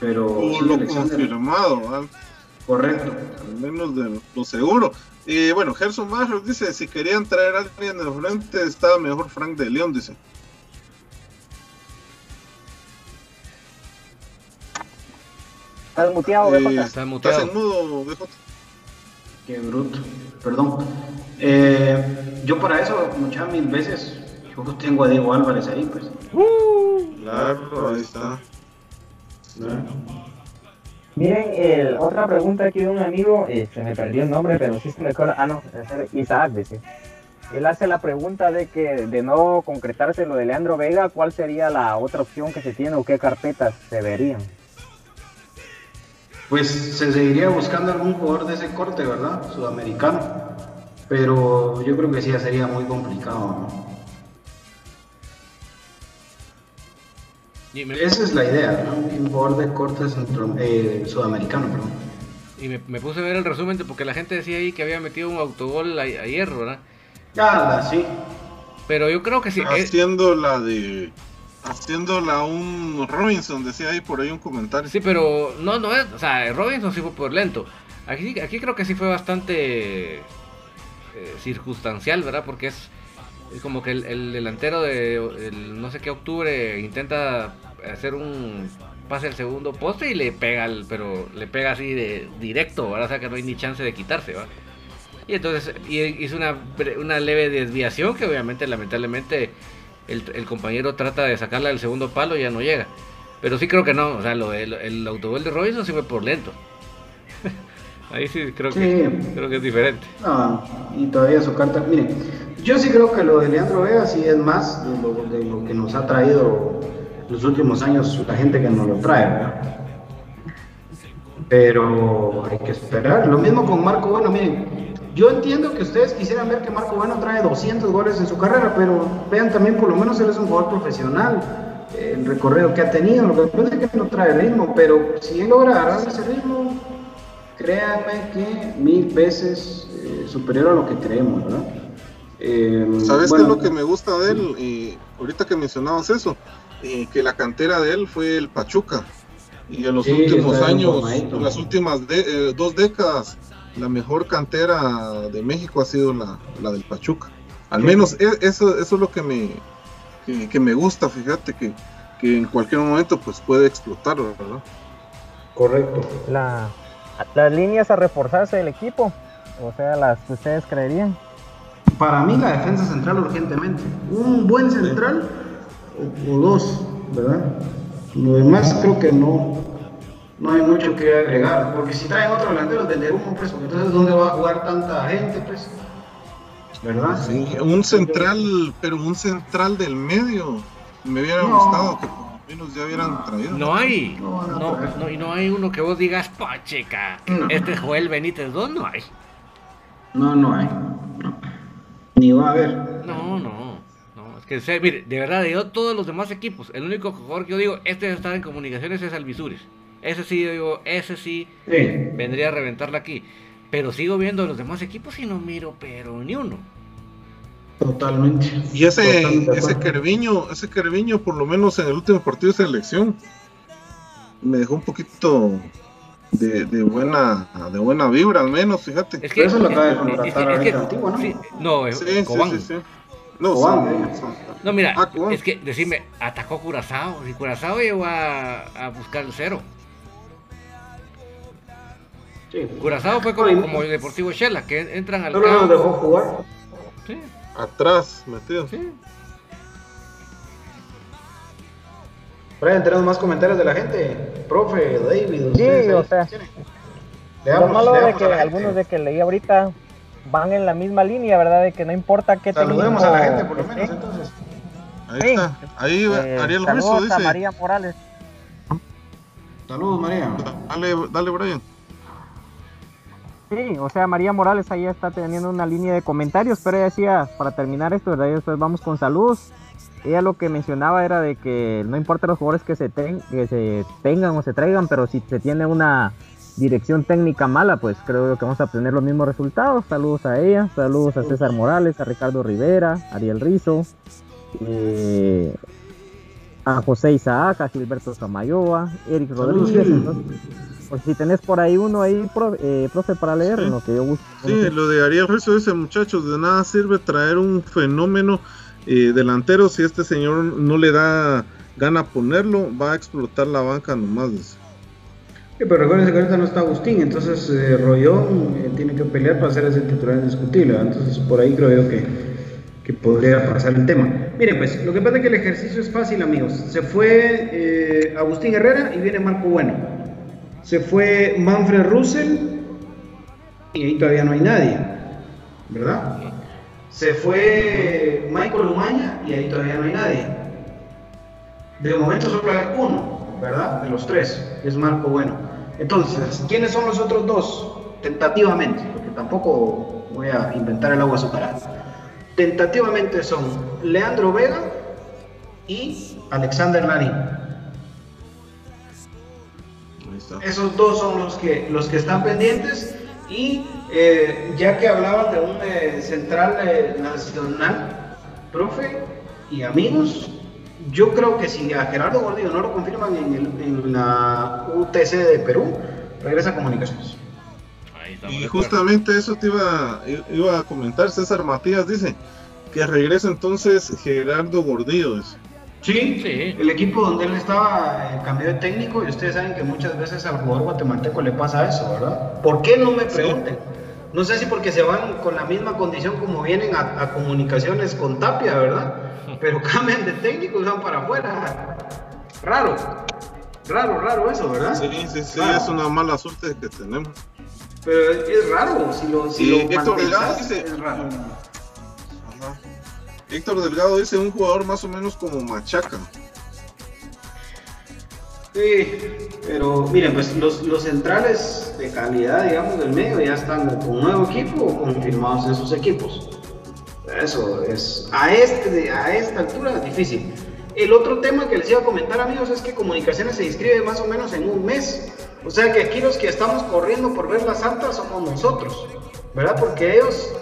Pero. lo confirmado, Correcto. Al menos de lo seguro. Y bueno, Gerson Barros dice: si querían traer a alguien de frente, estaba mejor Frank de León, dice. Estás muteado, BJ. Eh, Estás muteado. Estás en mudo, BJ. Qué bruto. Perdón. Eh, yo para eso, muchas mil veces, yo tengo a Diego Álvarez ahí, pues. Uh, claro, ahí está. Miren, el, otra pregunta aquí de un amigo, eh, se me perdió el nombre, pero sí se me acuerda. Ah, no, es Isaac, dice. Él hace la pregunta de que de no concretarse lo de Leandro Vega, ¿cuál sería la otra opción que se tiene o qué carpetas se verían? Pues se seguiría buscando algún jugador de ese corte, ¿verdad? Sudamericano. Pero yo creo que sí ya sería muy complicado. Esa es la idea, ¿no? Un jugador de corte eh, sudamericano, perdón. Y me, puse a ver el resumen porque la gente decía ahí que había metido un autogol ayer, ¿verdad? Ah, sí. Pero yo creo que sí. Haciendo la de haciéndola un Robinson, decía ahí por ahí un comentario. Sí, pero no, no es, o sea, Robinson sí fue por lento. Aquí, aquí creo que sí fue bastante eh, circunstancial, ¿verdad? Porque es, como que el, delantero de no sé qué octubre intenta hacer un pase al segundo poste y le pega, pero le pega así de directo, ¿verdad? O sea que no hay ni chance de quitarse, ¿verdad? Y entonces hizo una, una leve desviación que obviamente lamentablemente el, compañero trata de sacarla del segundo palo y ya no llega. Pero sí creo que no, o sea, lo, el, el autogol de Robinson sí fue por lento. *laughs* Ahí sí creo que, creo que es diferente. y todavía su carta, miren, Yo sí creo que lo de Leandro Vega sí es más de lo, de lo que nos ha traído los últimos años la gente que nos lo trae, ¿verdad? Pero hay que esperar. Lo mismo con Marco Bueno, miren, yo entiendo que ustedes quisieran ver que Marco Bueno trae 200 goles en su carrera, pero vean también, por lo menos él es un jugador profesional, el recorrido que ha tenido, lo que pasa es que no trae ritmo, pero si él logra agarrar ese ritmo, créanme que mil veces eh, superior a lo que creemos, ¿verdad? Eh, ¿Sabes qué es lo que me gusta de él? Y ahorita que mencionabas eso, eh, que la cantera de él fue el Pachuca. Y en los Sí, últimos años, en las últimas de- eh, dos décadas, la mejor cantera de México ha sido la, la del Pachuca. Al Sí. menos e- eso, eso es lo que me, que, que me gusta, fíjate, que, que en cualquier momento pues puede explotar, ¿verdad? Correcto. La, las líneas a reforzarse del equipo, o sea, las que ustedes creerían. Para mí la defensa central urgentemente. Un buen central o, o dos, ¿verdad? Lo demás creo que no, no hay mucho que agregar. Porque si traen otro delantero, vender uno, pues, porque entonces ¿dónde va a jugar tanta gente, pues? ¿Verdad? Sí, un central, pero un central del medio. Me hubiera No. gustado que por lo menos ya hubieran traído. No hay. No No, y no hay uno que vos digas, pacheca. No. Este es Joel Benítez 2, no hay. No, no hay. No. Ni va a haber. No, no. No, es que, sé, mire, de verdad, de yo todos los demás equipos, el único jugador que yo digo, este debe estar en comunicaciones es Alvisuris. Ese sí, yo digo, ese sí Sí. vendría a reventarla aquí. Pero sigo viendo los demás equipos y no miro, pero ni uno. Totalmente. Y ese, Totalmente ese. Kerviño, ese Kerviño, por lo menos en el último partido de selección, me dejó un poquito de, de buena de buena vibra, al menos, fíjate. Es que, Pero eso lo acaba de es- contratar es que- ¿no? sí, no, es Sí, sí, Cobán. sí, sí. No, Cobán, eh. No, mira, Ah, es que decime, atacó Curazao. Y Curazao llegó a, a buscar el cero. Sí. Curazao fue como, Ay, como el Deportivo Shela, que entran al Pero no campo. dejó jugar. Sí, atrás, metido. sí. Brian, tenemos más comentarios de la gente. Profe, David, ustedes Sí, o sea. Lo malo de que algunos de que leí ahorita van en la misma línea, ¿verdad? De que no importa qué Saludemos técnico a la gente, por lo menos, entonces. Ahí Sí. está. Ahí Eh, Ariel a dice. María Morales. Saludos, María. Dale, dale, Brian. Sí, o sea, María Morales ahí está teniendo una línea de comentarios, pero ella decía, para terminar esto, ¿verdad? Y después vamos con saludos. Ella lo que mencionaba era de que no importa los jugadores que se, ten- que se tengan o se traigan, pero si se tiene una dirección técnica mala, pues creo que vamos a obtener los mismos resultados. Saludos a ella, saludos a César Morales, a Ricardo Rivera, Ariel Rizo, eh, a José Isaac, a Gilberto Samayoa, Eric Rodríguez. Entonces, pues si tenés por ahí uno ahí, pro- eh, profe, para leer, Sí. en lo que yo gusto. Sí, lo de Ariel Ruizo dice, muchachos, de nada sirve traer un fenómeno eh, delantero si este señor no le da gana ponerlo, va a explotar la banca nomás. dice. Sí, pero recuerden que ahorita no está Agustín, entonces eh, Rollón eh, tiene que pelear para ser ese titular indiscutible. Entonces por ahí creo yo que, que podría pasar el tema. Miren, pues lo que pasa es que el ejercicio es fácil, amigos. Se fue eh, Agustín Herrera y viene Marco Bueno. Se fue Manfred Russell y ahí todavía no hay nadie, ¿verdad? Se fue Michael Umaña y ahí todavía no hay nadie. De momento solo hay uno, ¿verdad? De los tres, es Marco Bueno. Entonces, ¿quiénes son los otros dos? Tentativamente, porque tampoco voy a inventar el agua azucarada. Tentativamente son Leandro Vega y Alexander Larín. Esos dos son los que, los que están pendientes. Y eh, ya que hablaban de un eh, central eh, nacional, profe y amigos, yo creo que si a Gerardo Gordillo no lo confirman en, el- en la UTC de Perú, regresa a comunicaciones. Ahí Y justamente eso te iba, iba a comentar, César Matías dice que regresa entonces Gerardo Gordillo. dice. Sí, Sí. el equipo donde él estaba eh, cambió de técnico y ustedes saben que muchas veces al jugador guatemalteco le pasa eso, ¿verdad? ¿Por qué no me pregunten? No sé si porque se van con la misma condición como vienen a, a comunicaciones con Tapia, ¿verdad? *laughs* Pero cambian de técnico y van para afuera. Raro, raro, raro eso, ¿verdad? Sí, sí, sí, Raro. es una mala suerte que tenemos. Pero es, es raro, si lo, si lo dice, es raro. Héctor Delgado dice un jugador más o menos como Machaca. Sí, pero miren, pues los, los centrales de calidad, digamos, del medio ya están con un nuevo equipo o confirmados en sus equipos. Eso es, a, este, a esta altura es difícil. El otro tema que les iba a comentar, amigos, es que Comunicaciones se inscribe más o menos en un mes. O sea que aquí los que estamos corriendo por ver las altas somos nosotros, ¿verdad? Porque ellos,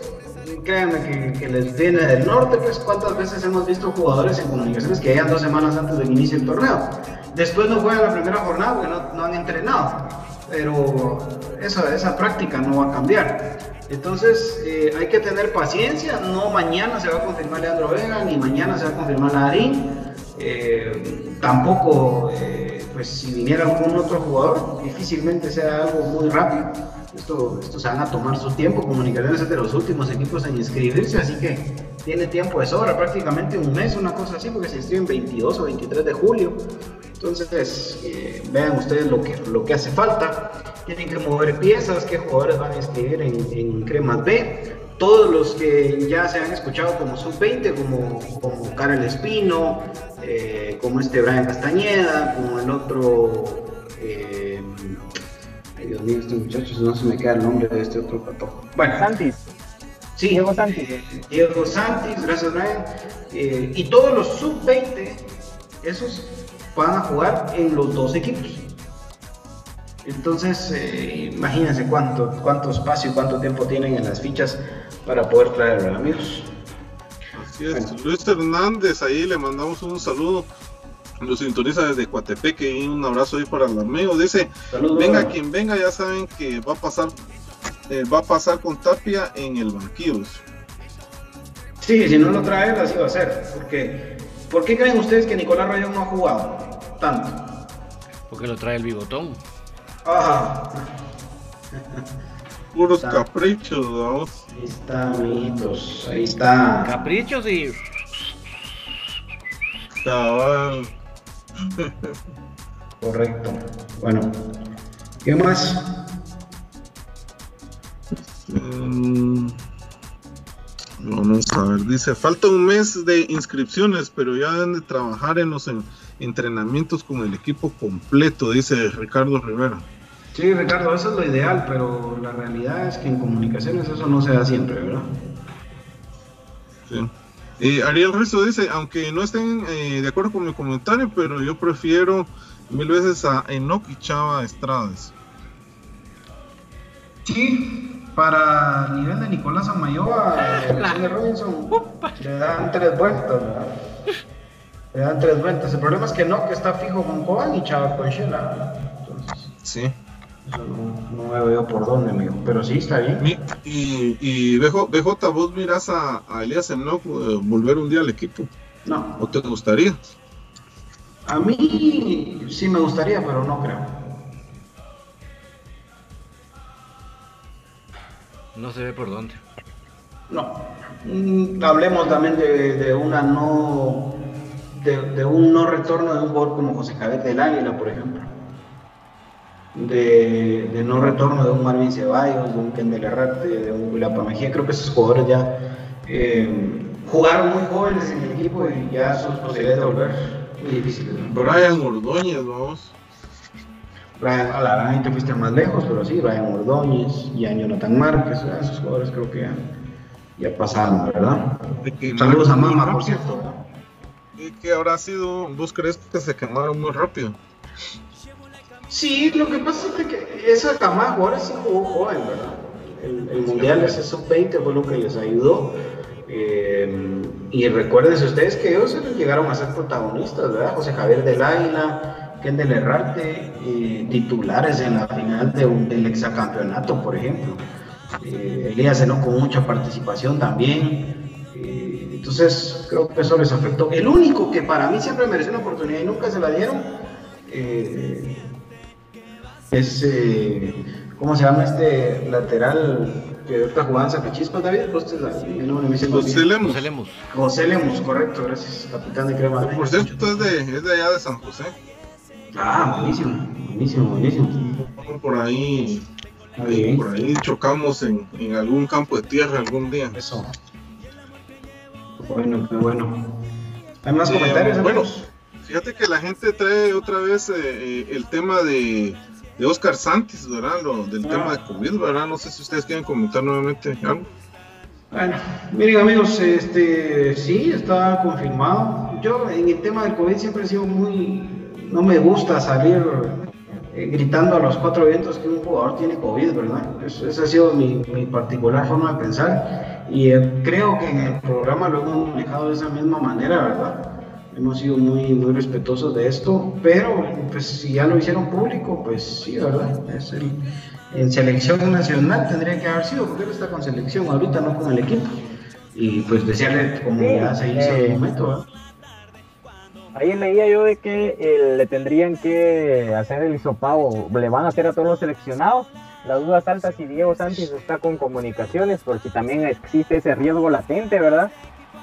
créanme que, les viene del norte, pues cuántas veces hemos visto jugadores en Comunicaciones que llegan dos semanas antes del inicio del torneo. Después no juegan la primera jornada porque no, han entrenado. Pero esa, esa práctica no va a cambiar. Entonces eh, hay que tener paciencia, no mañana se va a confirmar Leandro Vega, ni mañana se va a confirmar Larín, eh, tampoco eh, pues si viniera algún otro jugador, difícilmente sea algo muy rápido. Esto, esto se van a tomar su tiempo, Comunicaciones es de los últimos equipos en inscribirse, así que tiene tiempo de sobra, prácticamente un mes, una cosa así, porque se inscriben 22 o 23 de julio. Entonces, eh, vean ustedes lo que, lo que hace falta. Tienen que mover piezas, qué jugadores van a inscribir en, en Cremas B. Todos los que ya se han escuchado como sub-20, como, como Karel Espino, eh, como este Brian Castañeda, como el otro. Eh, Dios mío, estos muchachos, no se me queda el nombre de este otro pato. Bueno, Santis. Sí, Diego Santis. Diego Santis, gracias Brian. y todos los sub-20, esos van a jugar en los dos equipos. Entonces, eh, imagínense cuánto, cuánto espacio y cuánto tiempo tienen en las fichas para poder traer amigos. Así es, Luis Hernández, ahí le mandamos un saludo. Lo sintoniza desde Coatepeque y un abrazo ahí para el amigo. Dice, venga quien venga, ya saben que va a pasar, eh, va a pasar con Tapia en el banquillo. Sí, si no lo trae, así va a ser. Porque, ¿Por qué creen ustedes que Nicolás Rayón no ha jugado tanto? Porque lo trae el bigotón. Ajá. *laughs* Puros caprichos, vamos. Ahí está, amiguitos. Ahí está. Caprichos y. Cabal. Correcto. Bueno, ¿qué más? Mm, vamos a ver, dice, falta un mes de inscripciones, pero ya deben de trabajar en los en- entrenamientos con el equipo completo, dice Ricardo Rivera. Sí, Ricardo, eso es lo ideal, pero la realidad es que en comunicaciones eso no se da siempre, ¿verdad? Sí. Y Ariel Rizzo dice, aunque no estén eh, de acuerdo con mi comentario, pero yo prefiero mil veces a Enoch y Chava Estrades. Sí, para el nivel de Nicolás Amayoa, *laughs* de Robinson, le dan tres vueltas, ¿verdad? Le dan tres vueltas. El problema es que no, que está fijo con Coban y Chava con Shela, Sí. No, no veo yo por dónde, amigo. Pero sí, está bien. Mi- y, y BJ, BJ, vos mirás a, a Elías Enoch eh, volver un día al equipo. No, ¿O te gustaría? a mí sí me gustaría, pero no creo. No se ve por dónde. No. Mm, hablemos también de, de una no. De, de un no retorno de un jugador como José Javier del Águila, por ejemplo. De, de no retorno de un Marvin Ceballos, de un Kendall Herrarte, de un Wilapa Mejía. Creo que esos jugadores ya eh, jugaron muy jóvenes en el equipo y ya sus posibilidades de volver muy difíciles. ¿no? Brian Ordóñez, vamos. Brian, a la verdad, te fuiste más lejos, pero sí, Brian Ordóñez, y Jonathan Márquez, ¿verdad? esos jugadores creo que ya, ya pasaron, ¿verdad? Que Saludos a Mama, por cierto. ¿verdad? ¿Y qué habrá sido? ¿Vos crees que se quemaron muy rápido? Sí, lo que pasa es que esa cama de jugadores sí jugó joven, ¿verdad? El, el Mundial ese sub-20 fue lo que les ayudó. eh, y recuérdense ustedes que ellos llegaron a ser protagonistas, ¿verdad? José Javier del Águila, Kendall Herrarte, eh, titulares en la final de un- del exacampeonato, por ejemplo. Eh, Elías Eno con mucha participación también. Eh, entonces, creo que eso les afectó. El único que para mí siempre mereció una oportunidad y nunca se la dieron eh, es, eh, ¿cómo se llama este lateral que ahorita jugaba en Sacachispas, David? Vos te la- el nombre me dice muy José. Lemos. José Lemus. José Lemus, correcto, gracias, capitán de Crema. Por cierto, es de, es de allá de San José. Ah, buenísimo, buenísimo, buenísimo. Por ahí, por ahí chocamos en, en algún campo de tierra algún día. Eso. bueno, qué bueno. ¿Hay más comentarios? Bueno, fíjate que la gente trae otra vez eh, eh, el tema de, de Oscar Santis, ¿verdad? Lo, del tema de COVID, ¿verdad? No sé si ustedes quieren comentar nuevamente algo. Bueno, miren amigos, este sí, está confirmado. Yo en el tema del COVID siempre he sido muy, no me gusta salir eh, gritando a los cuatro vientos que un jugador tiene COVID, ¿verdad? esa ha sido mi, mi, particular forma de pensar y eh, creo que en el programa lo hemos manejado de esa misma manera, ¿verdad? Hemos sido muy, muy respetuosos de esto, pero pues si ya lo hicieron público, pues sí, ¿verdad? Es el, en selección nacional tendría que haber sido, porque él está con selección ahorita, no con el equipo. Y pues desearle como ya se hizo en el momento, ¿verdad? Ahí leía yo de que eh, le tendrían que hacer el hisopado, le van a hacer a todos los seleccionados. Las dudas altas si Diego Sánchez está con comunicaciones, porque también existe ese riesgo latente, ¿verdad?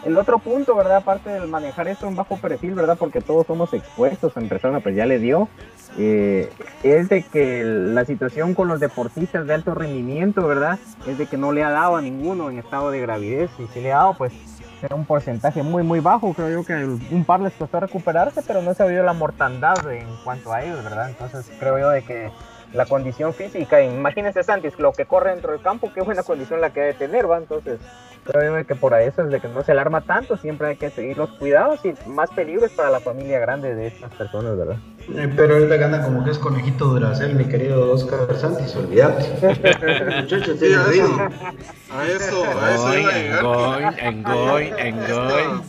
El otro punto, ¿verdad? Aparte de manejar esto en bajo perfil, ¿verdad? Porque todos somos expuestos en persona, pues ya le dio. Eh, es de que la situación con los deportistas de alto rendimiento, ¿verdad? Es de que no le ha dado a ninguno en estado de gravidez. Y si le ha dado, pues era un porcentaje muy muy bajo, creo yo que un par les costó recuperarse, pero no se ha habido la mortandad en cuanto a ellos, ¿verdad? Entonces creo yo de que la condición física, imagínense Santis, lo que corre dentro del campo, qué buena condición la que debe tener, ¿va? Entonces creo que por eso es de que no se alarma tanto, siempre hay que seguir los cuidados y más peligros para la familia grande de estas personas, ¿verdad? Eh, pero él le gana como que es conejito Duracel, mi querido Oscar Santis, olvídate. *laughs* Muchachos, sí, a eso, a eso, a eso iba a llegar. Engoy, engoy,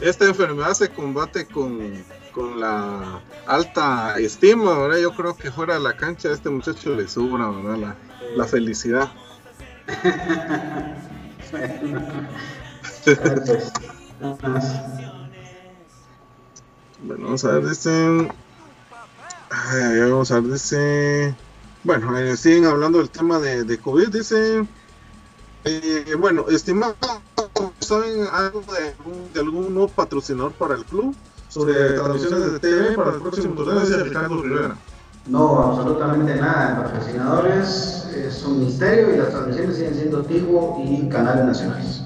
Esta enfermedad se combate con, con la alta estima, ¿verdad? Yo creo que fuera de la cancha a este muchacho le sobra, ¿verdad? La, la felicidad. Bueno, vamos a ver, dice. Ay, vamos a ver, dice. Bueno, eh, siguen hablando del tema de, COVID, dice. Eh, bueno, estimado, ¿saben algo de de algún nuevo patrocinador para el club? Sobre transmisiones de TV para el próximo torneo, dice Ricardo Rivera. No, absolutamente nada. Patrocinadores es un misterio y las transmisiones siguen siendo Tigo y canales nacionales.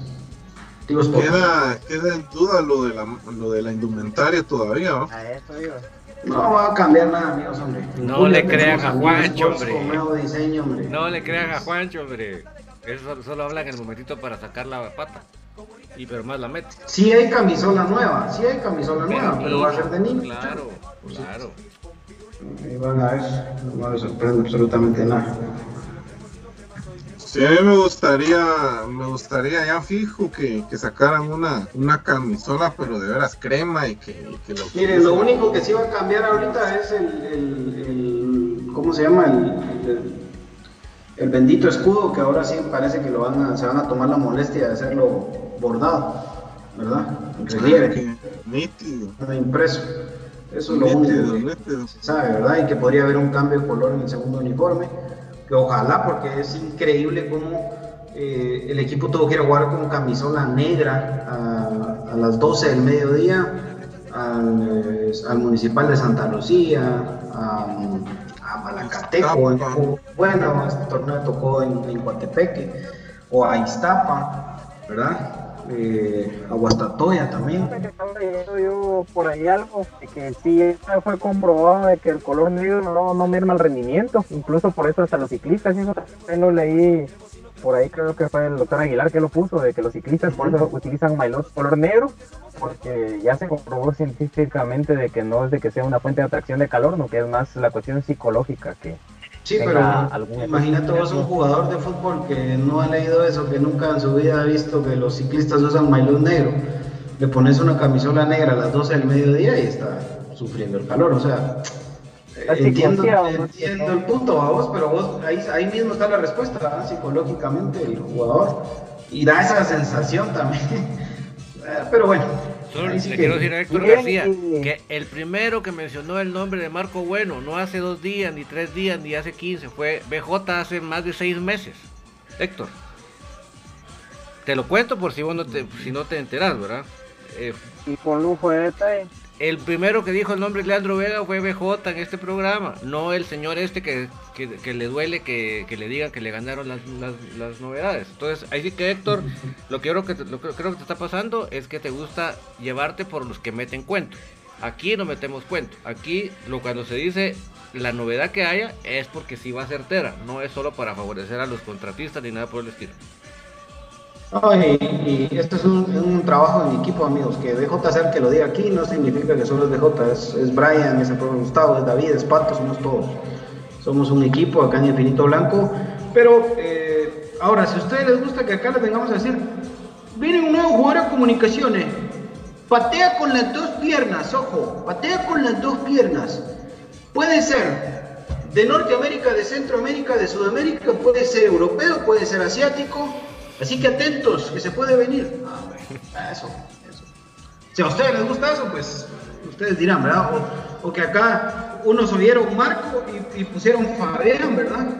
Tigo. Queda, queda en duda lo de la, lo de la indumentaria todavía, ¿no? A eso digo. No va a cambiar nada, amigos, hombre. No Julio, le crean a Juancho, hombre. Diseño. No le crean a Juancho, hombre. Eso solo, solo hablan en el momentito para sacar la pata. Y pero más la mete. Sí hay camisola nueva, sí hay camisola nueva, pero va a ser de niños. Claro, claro. Ahí van a ver, no me sorprende absolutamente nada. Sí, a mí me gustaría, me gustaría ya fijo que, que sacaran una, una camisola, pero de veras crema y que, y que lo Miren, lo único que sí va a cambiar ahorita es el, el, el- ¿cómo se llama? El, el- el bendito escudo, que ahora sí parece que lo van a, se van a tomar la molestia de hacerlo bordado, ¿verdad? En relieve, nítido, impreso. Eso es lo nítido, único que nítido. se sabe, ¿verdad? Y que podría haber un cambio de color en el segundo uniforme, que ojalá, porque es increíble cómo eh, el equipo tuvo que ir a jugar con camisola negra a, a las 12 del mediodía al, eh, al municipal de Santa Lucía, a, a Malacateco, Iztapa. bueno, este torneo tocó en, en Coatepeque, o a Iztapa, ¿verdad? Eh, a Guastatoya también. Estaba leyendo yo por ahí algo de que sí fue comprobado de que el color negro no, no merma el rendimiento, incluso por eso hasta los ciclistas, y eso también lo leí por ahí creo que fue el doctor Aguilar que lo puso, de que los ciclistas por eso utilizan maillot color negro, porque ya se comprobó científicamente de que no es de que sea una fuente de atracción de calor, no que es más la cuestión psicológica que Sí, pero algún imagínate vos un jugador de fútbol que no ha leído eso, que nunca en su vida ha visto que los ciclistas usan maillot negro. Le pones una camisola negra a las 12 del mediodía y está sufriendo el calor. O sea, La entiendo, entiendo el punto a vos, pero vos ahí, ahí mismo está la respuesta, ¿verdad? psicológicamente el jugador. Y da esa sensación también. *laughs* Eh, pero bueno. Solo le quiero decir a Héctor Bien, García y- que el primero que mencionó el nombre de Marco Bueno no hace dos días, ni tres días, ni hace 15, fue BJ hace más de seis meses. Héctor. Te lo cuento por si vos no te, si no te enterás, ¿verdad? Eh, y con lujo de detalle. El primero que dijo el nombre de Leandro Vega fue BJ en este programa, no el señor este que, que, le duele que, le digan que le ganaron las, las, novedades. Entonces, ahí sí que Héctor, lo que, creo que, lo que creo que te está pasando es que te gusta llevarte por los que meten cuento. Aquí no metemos cuento. Aquí lo cuando se dice la novedad que haya es porque sí va a ser tera, no es solo para favorecer a los contratistas ni nada por el estilo. Y, esto es un, trabajo en equipo, amigos. Que BJ sea que lo diga aquí no significa que solo es BJ, es, Brian, es el propio Gustavo, es David, es Pato, somos todos. Somos un equipo acá en Infinito Blanco. Pero eh, ahora, si a ustedes les gusta que acá les vengamos a decir, viene un nuevo jugador de comunicaciones, patea con las dos piernas, ojo, patea con las dos piernas. Puede ser de Norteamérica, de Centroamérica, de Sudamérica, puede ser europeo, puede ser asiático. Así que atentos, que se puede venir. Ah, eso, eso. Si a ustedes les gusta eso, pues ustedes dirán, ¿verdad? O, que acá unos oyeron Marco y, pusieron Fabián, ¿verdad?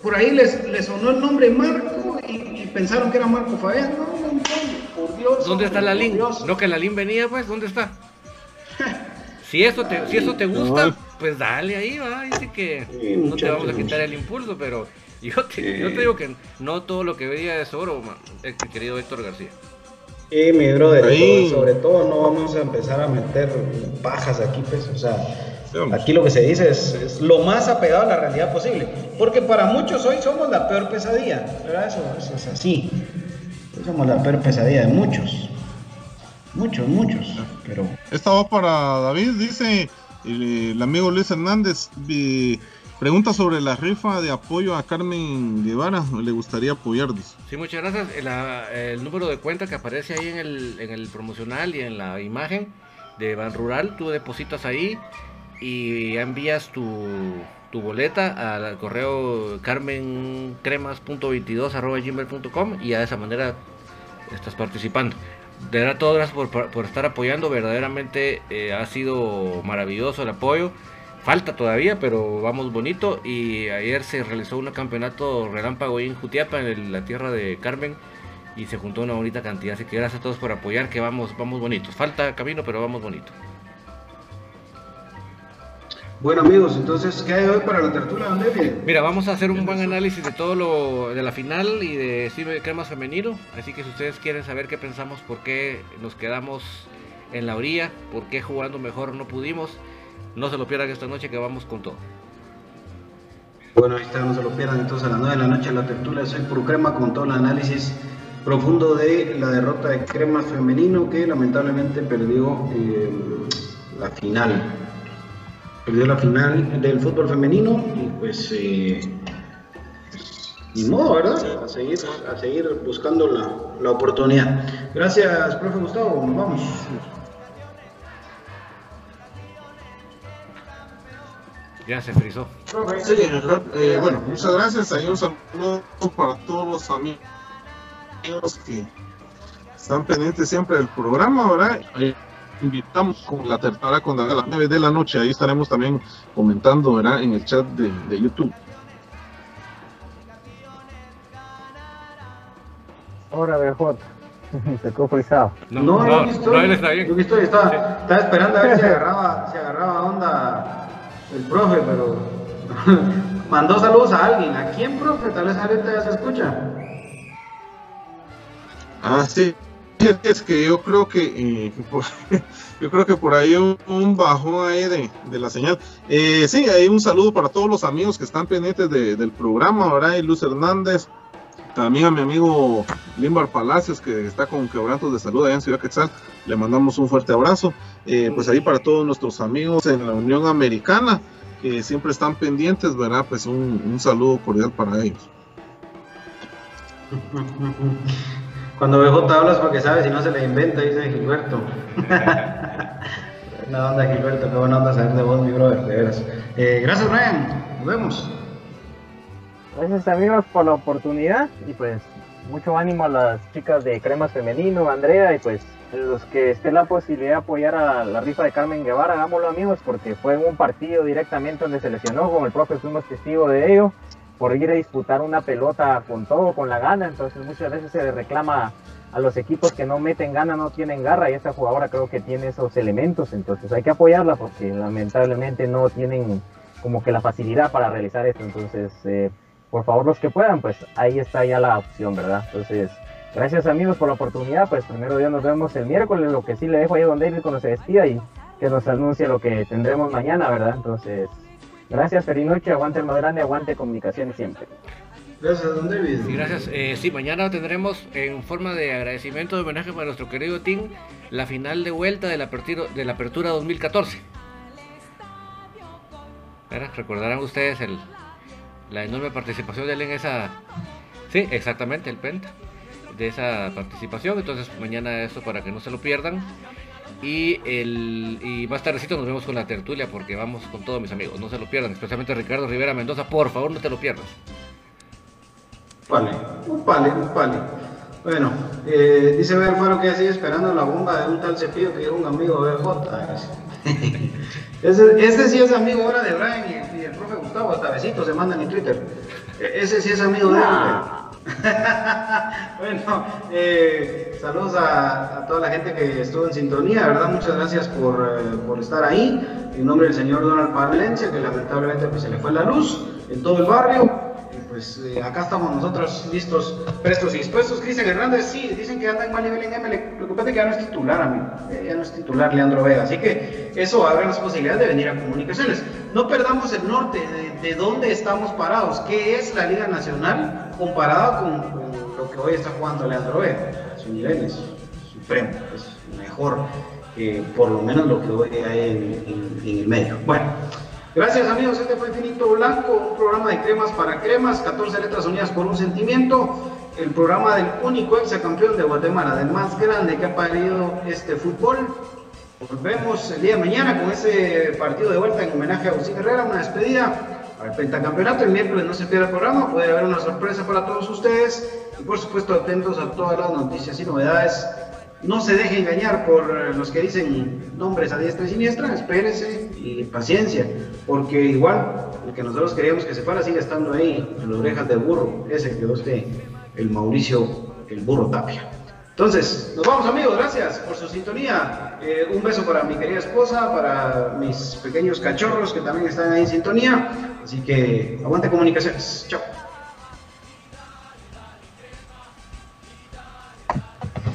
Por ahí les, les sonó el nombre Marco y, pensaron que era Marco Fabián. No, no, no, por Dios. ¿Dónde está la Lin? No, que la Lin venía, pues, ¿dónde está? *laughs* si, eso te, si eso te gusta, pues dale ahí, va. Dice que no te vamos a quitar el impulso, pero yo te, yo te digo que no todo lo que veía es oro, el querido Héctor García. Sí, mi brother, sobre todo no vamos a empezar a meter pajas aquí, pues, o sea, aquí lo que se dice es, lo más apegado a la realidad posible, porque para muchos hoy somos la peor pesadilla, ¿verdad? Eso, es así, somos la peor pesadilla de muchos, muchos, muchos, pero... Esta va para David, dice el, amigo Luis Hernández, pregunta sobre la rifa de apoyo a Carmen Guevara, le gustaría apoyarnos. Sí, muchas gracias. El, número de cuenta que aparece ahí en el, en el promocional y en la imagen de Ban Rural, tú depositas ahí y envías tu, tu boleta al correo carmencremas.22.gmail.com y a esa manera estás participando de verdad, todas gracias por, estar apoyando. Verdaderamente eh, ha sido maravilloso el apoyo. Falta todavía, pero vamos bonito. Y ayer se realizó un campeonato relámpago en Jutiapa, en la tierra de Carmen. Y se juntó una bonita cantidad. Así que gracias a todos por apoyar, que vamos, vamos bonitos. Falta camino, pero vamos bonito. Bueno amigos, entonces, ¿qué hay hoy para la tertulia, Mira, vamos a hacer un buen análisis de todo lo de la final y de Cibe Cremas Femenino. Así que si ustedes quieren saber qué pensamos, por qué nos quedamos en la orilla, por qué jugando mejor no pudimos, no se lo pierdan esta noche que vamos con todo. Bueno, ahí está, no se lo pierdan entonces a las 9 de la noche la tertulia Soy Puro Crema con todo el análisis profundo de la derrota de Cremas Femenino que lamentablemente perdió eh, la final perdió la final del fútbol femenino y pues eh, ni modo, ¿verdad? A seguir, a seguir buscando la, la oportunidad. Gracias, profe Gustavo, nos vamos. Ya se frizó. Sí, eh, bueno, muchas gracias. Ahí un saludo para todos los amigos que están pendientes siempre del programa, ¿verdad? invitamos con la tercera con a las 9 de la noche. Ahí estaremos también comentando ¿verdad? en el chat de, de YouTube. Ahora BJ. *laughs* Se quedó frisado. No, no, no, no, estoy, no está bien. Yo estoy, estaba, estaba, esperando a ver si agarraba, si agarraba onda el profe, pero *laughs* mandó saludos a alguien. ¿A quién, profe? Tal vez ahorita ya se escucha. Ah, sí es que yo creo que eh, *laughs* yo creo que por ahí un, un bajón ahí de, la señal. Eh, sí, hay un saludo para todos los amigos que están pendientes del programa, ¿verdad? Y Luz Hernández, también a mi amigo Limbar Palacios, que está con quebrantos de salud allá en Ciudad Quetzal, le mandamos un fuerte abrazo. Eh, pues ahí para todos nuestros amigos en la Unión Americana, que siempre están pendientes, ¿verdad? Pues un, un saludo cordial para ellos. Cuando BJ hablas porque sabe si no se le inventa, dice Gilberto. *laughs* buena onda, Gilberto, qué buena onda saber de vos, mi brother, de veras. Eh, gracias, Ryan. Nos vemos. Gracias, amigos, por la oportunidad y pues mucho ánimo a las chicas de Cremas Femenino, Andrea, y pues los que esté la posibilidad de apoyar a la rifa de Carmen Guevara, hagámoslo, amigos, porque fue un partido directamente donde se lesionó, con el profe fuimos testigos de ello por ir a disputar una pelota con todo, con la gana, entonces muchas veces se le reclama a los equipos que no meten gana, no tienen garra, y esta jugadora creo que tiene esos elementos, entonces hay que apoyarla porque lamentablemente no tienen como que la facilidad para realizar esto, entonces eh, por favor los que puedan, pues ahí está ya la opción, ¿verdad? Entonces, gracias amigos por la oportunidad, pues primero día nos vemos el miércoles, lo que sí le dejo ahí a Don David cuando se despida y que nos anuncie lo que tendremos mañana, ¿verdad? Entonces, gracias, feliz noche, aguante el más grande, aguante comunicación siempre. Gracias, don David. Sí, gracias. Eh, sí, mañana tendremos en forma de agradecimiento de homenaje para nuestro querido team la final de vuelta de la apertura, de la apertura 2014. Recordarán ustedes el, la enorme participación de él en esa... Sí, exactamente, el Penta. De esa participación. Entonces mañana eso para que no se lo pierdan. Y, el, y más tardecito nos vemos con la tertulia porque vamos con todos mis amigos. No se lo pierdan, especialmente Ricardo Rivera Mendoza. Por favor, no te lo pierdas. Vale, un pale. Bueno, eh, dice Alfaro que sigue esperando la bomba de un tal cepillo que era un amigo BJ. *laughs* ese, ese sí es amigo ahora de Brian profe Gustavo, hasta besitos se mandan en Twitter. E, ese sí es amigo de él. *laughs* bueno, eh, saludos a, a, toda la gente que estuvo en sintonía, ¿verdad? Muchas gracias por, eh, por estar ahí. En nombre del señor Donald Palencia, que lamentablemente pues, se le fue la luz en todo el barrio pues eh, acá estamos nosotros listos, prestos y dispuestos. Cristian Hernández, sí, dicen que anda en mal nivel en ML. Preocupate que ya no es titular, amigo. Ya no es titular Leandro Vega. Así que eso abre las posibilidades de venir a comunicaciones. No perdamos el norte de, dónde estamos parados. ¿Qué es la Liga Nacional comparada con, lo que hoy está jugando Leandro Vega? Su nivel es supremo, es mejor que por lo menos lo que hoy hay en el medio. Bueno. Gracias amigos, este fue Infinito Blanco, un programa de cremas para cremas, 14 letras unidas por un sentimiento, el programa del único ex campeón de Guatemala, del más grande que ha parido este fútbol. Volvemos el día de mañana con ese partido de vuelta en homenaje a Agustín Herrera, una despedida al pentacampeonato. El miércoles no se pierda el programa, puede haber una sorpresa para todos ustedes y por supuesto atentos a todas las noticias y novedades no se deje engañar por los que dicen nombres a diestra y siniestra, espérese y paciencia, porque igual el que nosotros queríamos que se fuera sigue estando ahí en las orejas del burro, ese que usted, el Mauricio, el burro Tapia. Entonces, nos vamos amigos, gracias por su sintonía. Eh, un beso para mi querida esposa, para mis pequeños cachorros que también están ahí en sintonía. Así que aguante comunicaciones. Chao.